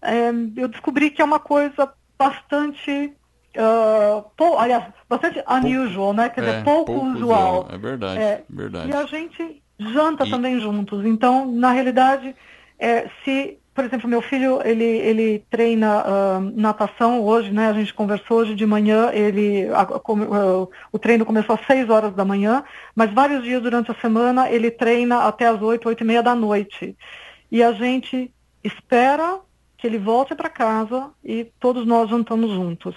é, eu descobri que é uma coisa bastante, uh, pou, aliás, bastante unusual, né? Quer dizer, é, pouco, pouco usual. É verdade, é, verdade. E a gente janta e... também juntos. Então, na realidade, é, se por exemplo, meu filho, ele, ele treina uh, natação hoje, né? A gente conversou hoje de manhã, ele, a, uh, o treino começou às 6 horas da manhã, mas vários dias durante a semana ele treina até às 8, 8 e meia da noite. E a gente espera que ele volte para casa e todos nós jantamos juntos.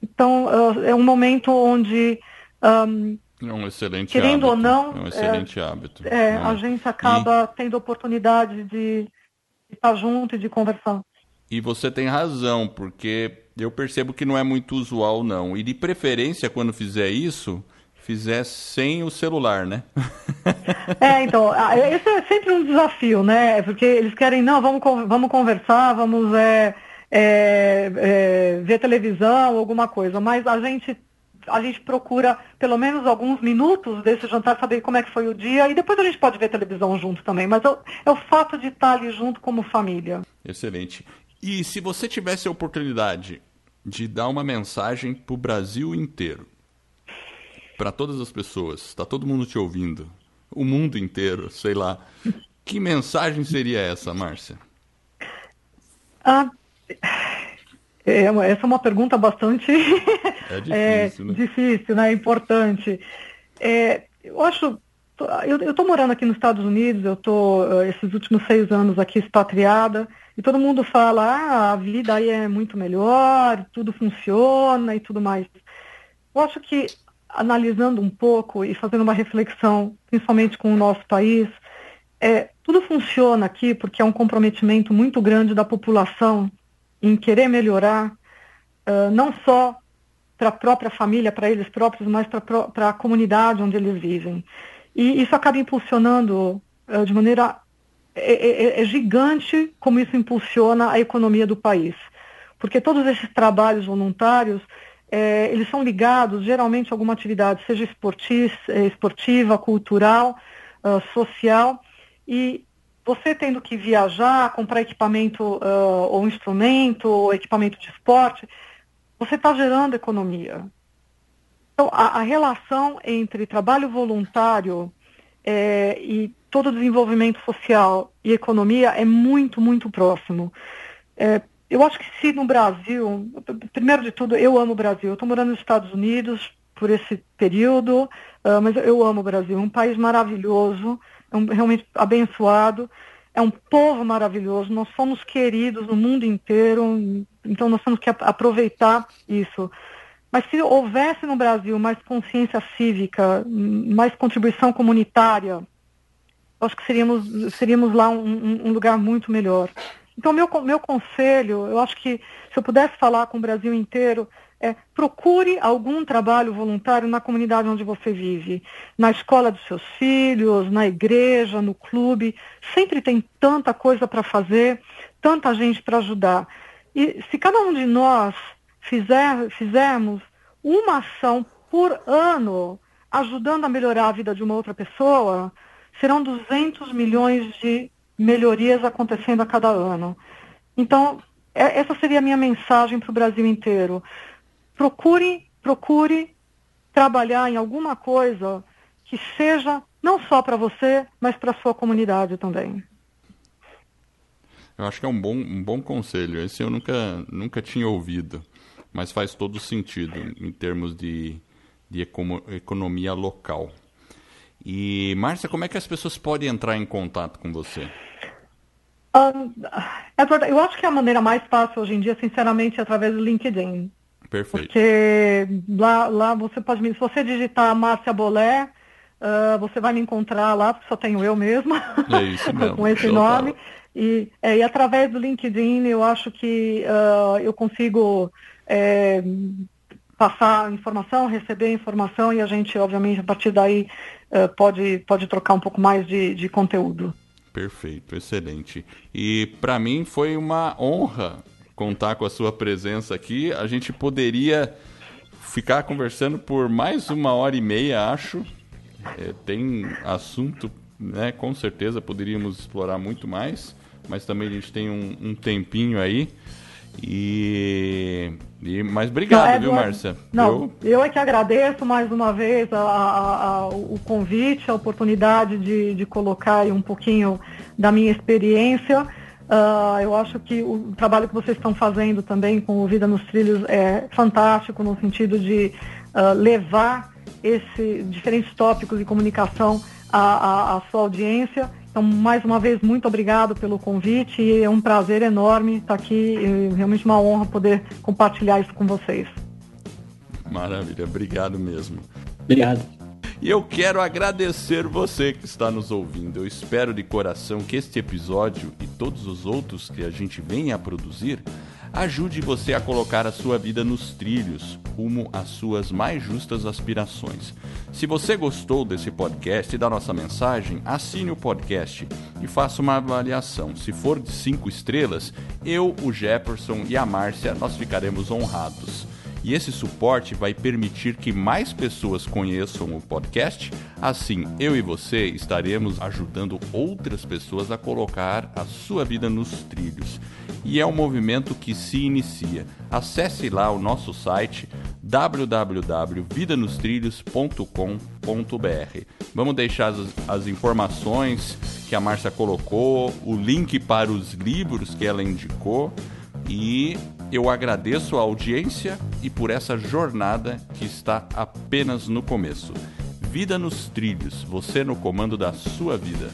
Então, uh, é um momento onde... Um, é um excelente querendo hábito. ou não, é um excelente é, hábito. É, a gente acaba e... tendo oportunidade de de estar junto e de conversar. E você tem razão, porque eu percebo que não é muito usual, não. E de preferência, quando fizer isso, fizer sem o celular, né? é, então, esse é sempre um desafio, né? Porque eles querem, não, vamos, vamos conversar, vamos é, é, é, ver televisão, alguma coisa. Mas a gente a gente procura pelo menos alguns minutos desse jantar, saber como é que foi o dia, e depois a gente pode ver televisão junto também, mas é, é o fato de estar ali junto como família. Excelente. E se você tivesse a oportunidade de dar uma mensagem para o Brasil inteiro, para todas as pessoas, está todo mundo te ouvindo, o mundo inteiro, sei lá, que mensagem seria essa, Márcia? Ah, é, essa é uma pergunta bastante é difícil, é, né? difícil, né? Importante. É, eu acho, eu estou morando aqui nos Estados Unidos, eu estou eh, esses últimos seis anos aqui expatriada, e todo mundo fala, ah, a vida aí é muito melhor, tudo funciona e tudo mais. Eu acho que analisando um pouco e fazendo uma reflexão, principalmente com o nosso país, é, tudo funciona aqui porque é um comprometimento muito grande da população em querer melhorar, uh, não só para a própria família, para eles próprios, mas para a comunidade onde eles vivem. E isso acaba impulsionando uh, de maneira é, é, é, é, gigante como isso impulsiona a economia do país. Porque todos esses trabalhos voluntários, é, eles são ligados geralmente a alguma atividade, seja esportiva, esportiva cultural, uh, social, E você tendo que viajar, comprar equipamento uh, ou instrumento, ou equipamento de esporte, você está gerando economia. Então, a, a, relação entre trabalho voluntário é, e todo o desenvolvimento social e economia é muito, muito próximo. É, eu acho que se no Brasil, primeiro de tudo, eu amo o Brasil. Estou morando nos Estados Unidos por esse período, uh, mas eu amo o Brasil. É um país maravilhoso, é um, realmente abençoado, é um povo maravilhoso. Nós somos queridos no mundo inteiro, então nós temos que aproveitar isso. Mas se houvesse no Brasil mais consciência cívica, mais contribuição comunitária, acho que seríamos, seríamos lá um, um lugar muito melhor. Então, meu, meu conselho, eu acho que se eu pudesse falar com o Brasil inteiro, é procure algum trabalho voluntário na comunidade onde você vive, na escola dos seus filhos, na igreja, no clube. Sempre tem tanta coisa para fazer, tanta gente para ajudar. E se cada um de nós fizer, fizermos uma ação por ano ajudando a melhorar a vida de uma outra pessoa, serão 200 milhões de melhorias acontecendo a cada ano. Então, é, essa seria a minha mensagem para o Brasil inteiro. Procure, procure trabalhar em alguma coisa que seja não só para você, mas para a sua comunidade também. Eu acho que é um bom, um bom conselho. Esse eu nunca, nunca tinha ouvido, mas faz todo sentido em termos de, de economia local. E, Márcia, como é que as pessoas podem entrar em contato com você? Um, é eu acho que a maneira mais fácil hoje em dia, sinceramente, é através do LinkedIn. Perfeito. Porque lá, lá você pode me. Se você digitar Márcia Bolé, uh, você vai me encontrar lá, porque só tenho eu mesma. É isso mesmo. com esse nome. E, é, e através do LinkedIn eu acho que uh, eu consigo é, passar informação, receber informação e a gente, obviamente, a partir daí uh, pode, pode trocar um pouco mais de, de conteúdo. Perfeito, excelente. E para mim foi uma honra contar com a sua presença aqui. A gente poderia ficar conversando por mais uma hora e meia, acho. É, tem assunto, né? Com certeza poderíamos explorar muito mais, mas também a gente tem um, um tempinho aí. E, e mas obrigado, não, é, viu, Márcia? Não, eu... eu é que agradeço mais uma vez a, a, a, o convite, a oportunidade de, de colocar um pouquinho da minha experiência. Uh, eu acho que o trabalho que vocês estão fazendo também com o Vida nos Trilhos é fantástico no sentido de uh, levar esses diferentes tópicos de comunicação à, à, à sua audiência então, mais uma vez, muito obrigado pelo convite e é um prazer enorme estar aqui. realmente uma honra poder compartilhar isso com vocês. Maravilha, obrigado mesmo. Obrigado. E eu quero agradecer você que está nos ouvindo. Eu espero de coração que este episódio e todos os outros que a gente venha a produzir ajude você a colocar a sua vida nos trilhos, rumo às suas mais justas aspirações. Se você gostou desse podcast e da nossa mensagem, assine o podcast e faça uma avaliação. Se for de cinco estrelas, eu, o Jefferson e a Márcia, nós ficaremos honrados. E esse suporte vai permitir que mais pessoas conheçam o podcast. Assim, eu e você estaremos ajudando outras pessoas a colocar a sua vida nos trilhos. E é um movimento que se inicia. Acesse lá o nosso site www.vidanostrilhos.com.br. Vamos deixar as, as informações que a Márcia colocou, o link para os livros que ela indicou e eu agradeço a audiência e por essa jornada que está apenas no começo. Vida nos trilhos, você no comando da sua vida.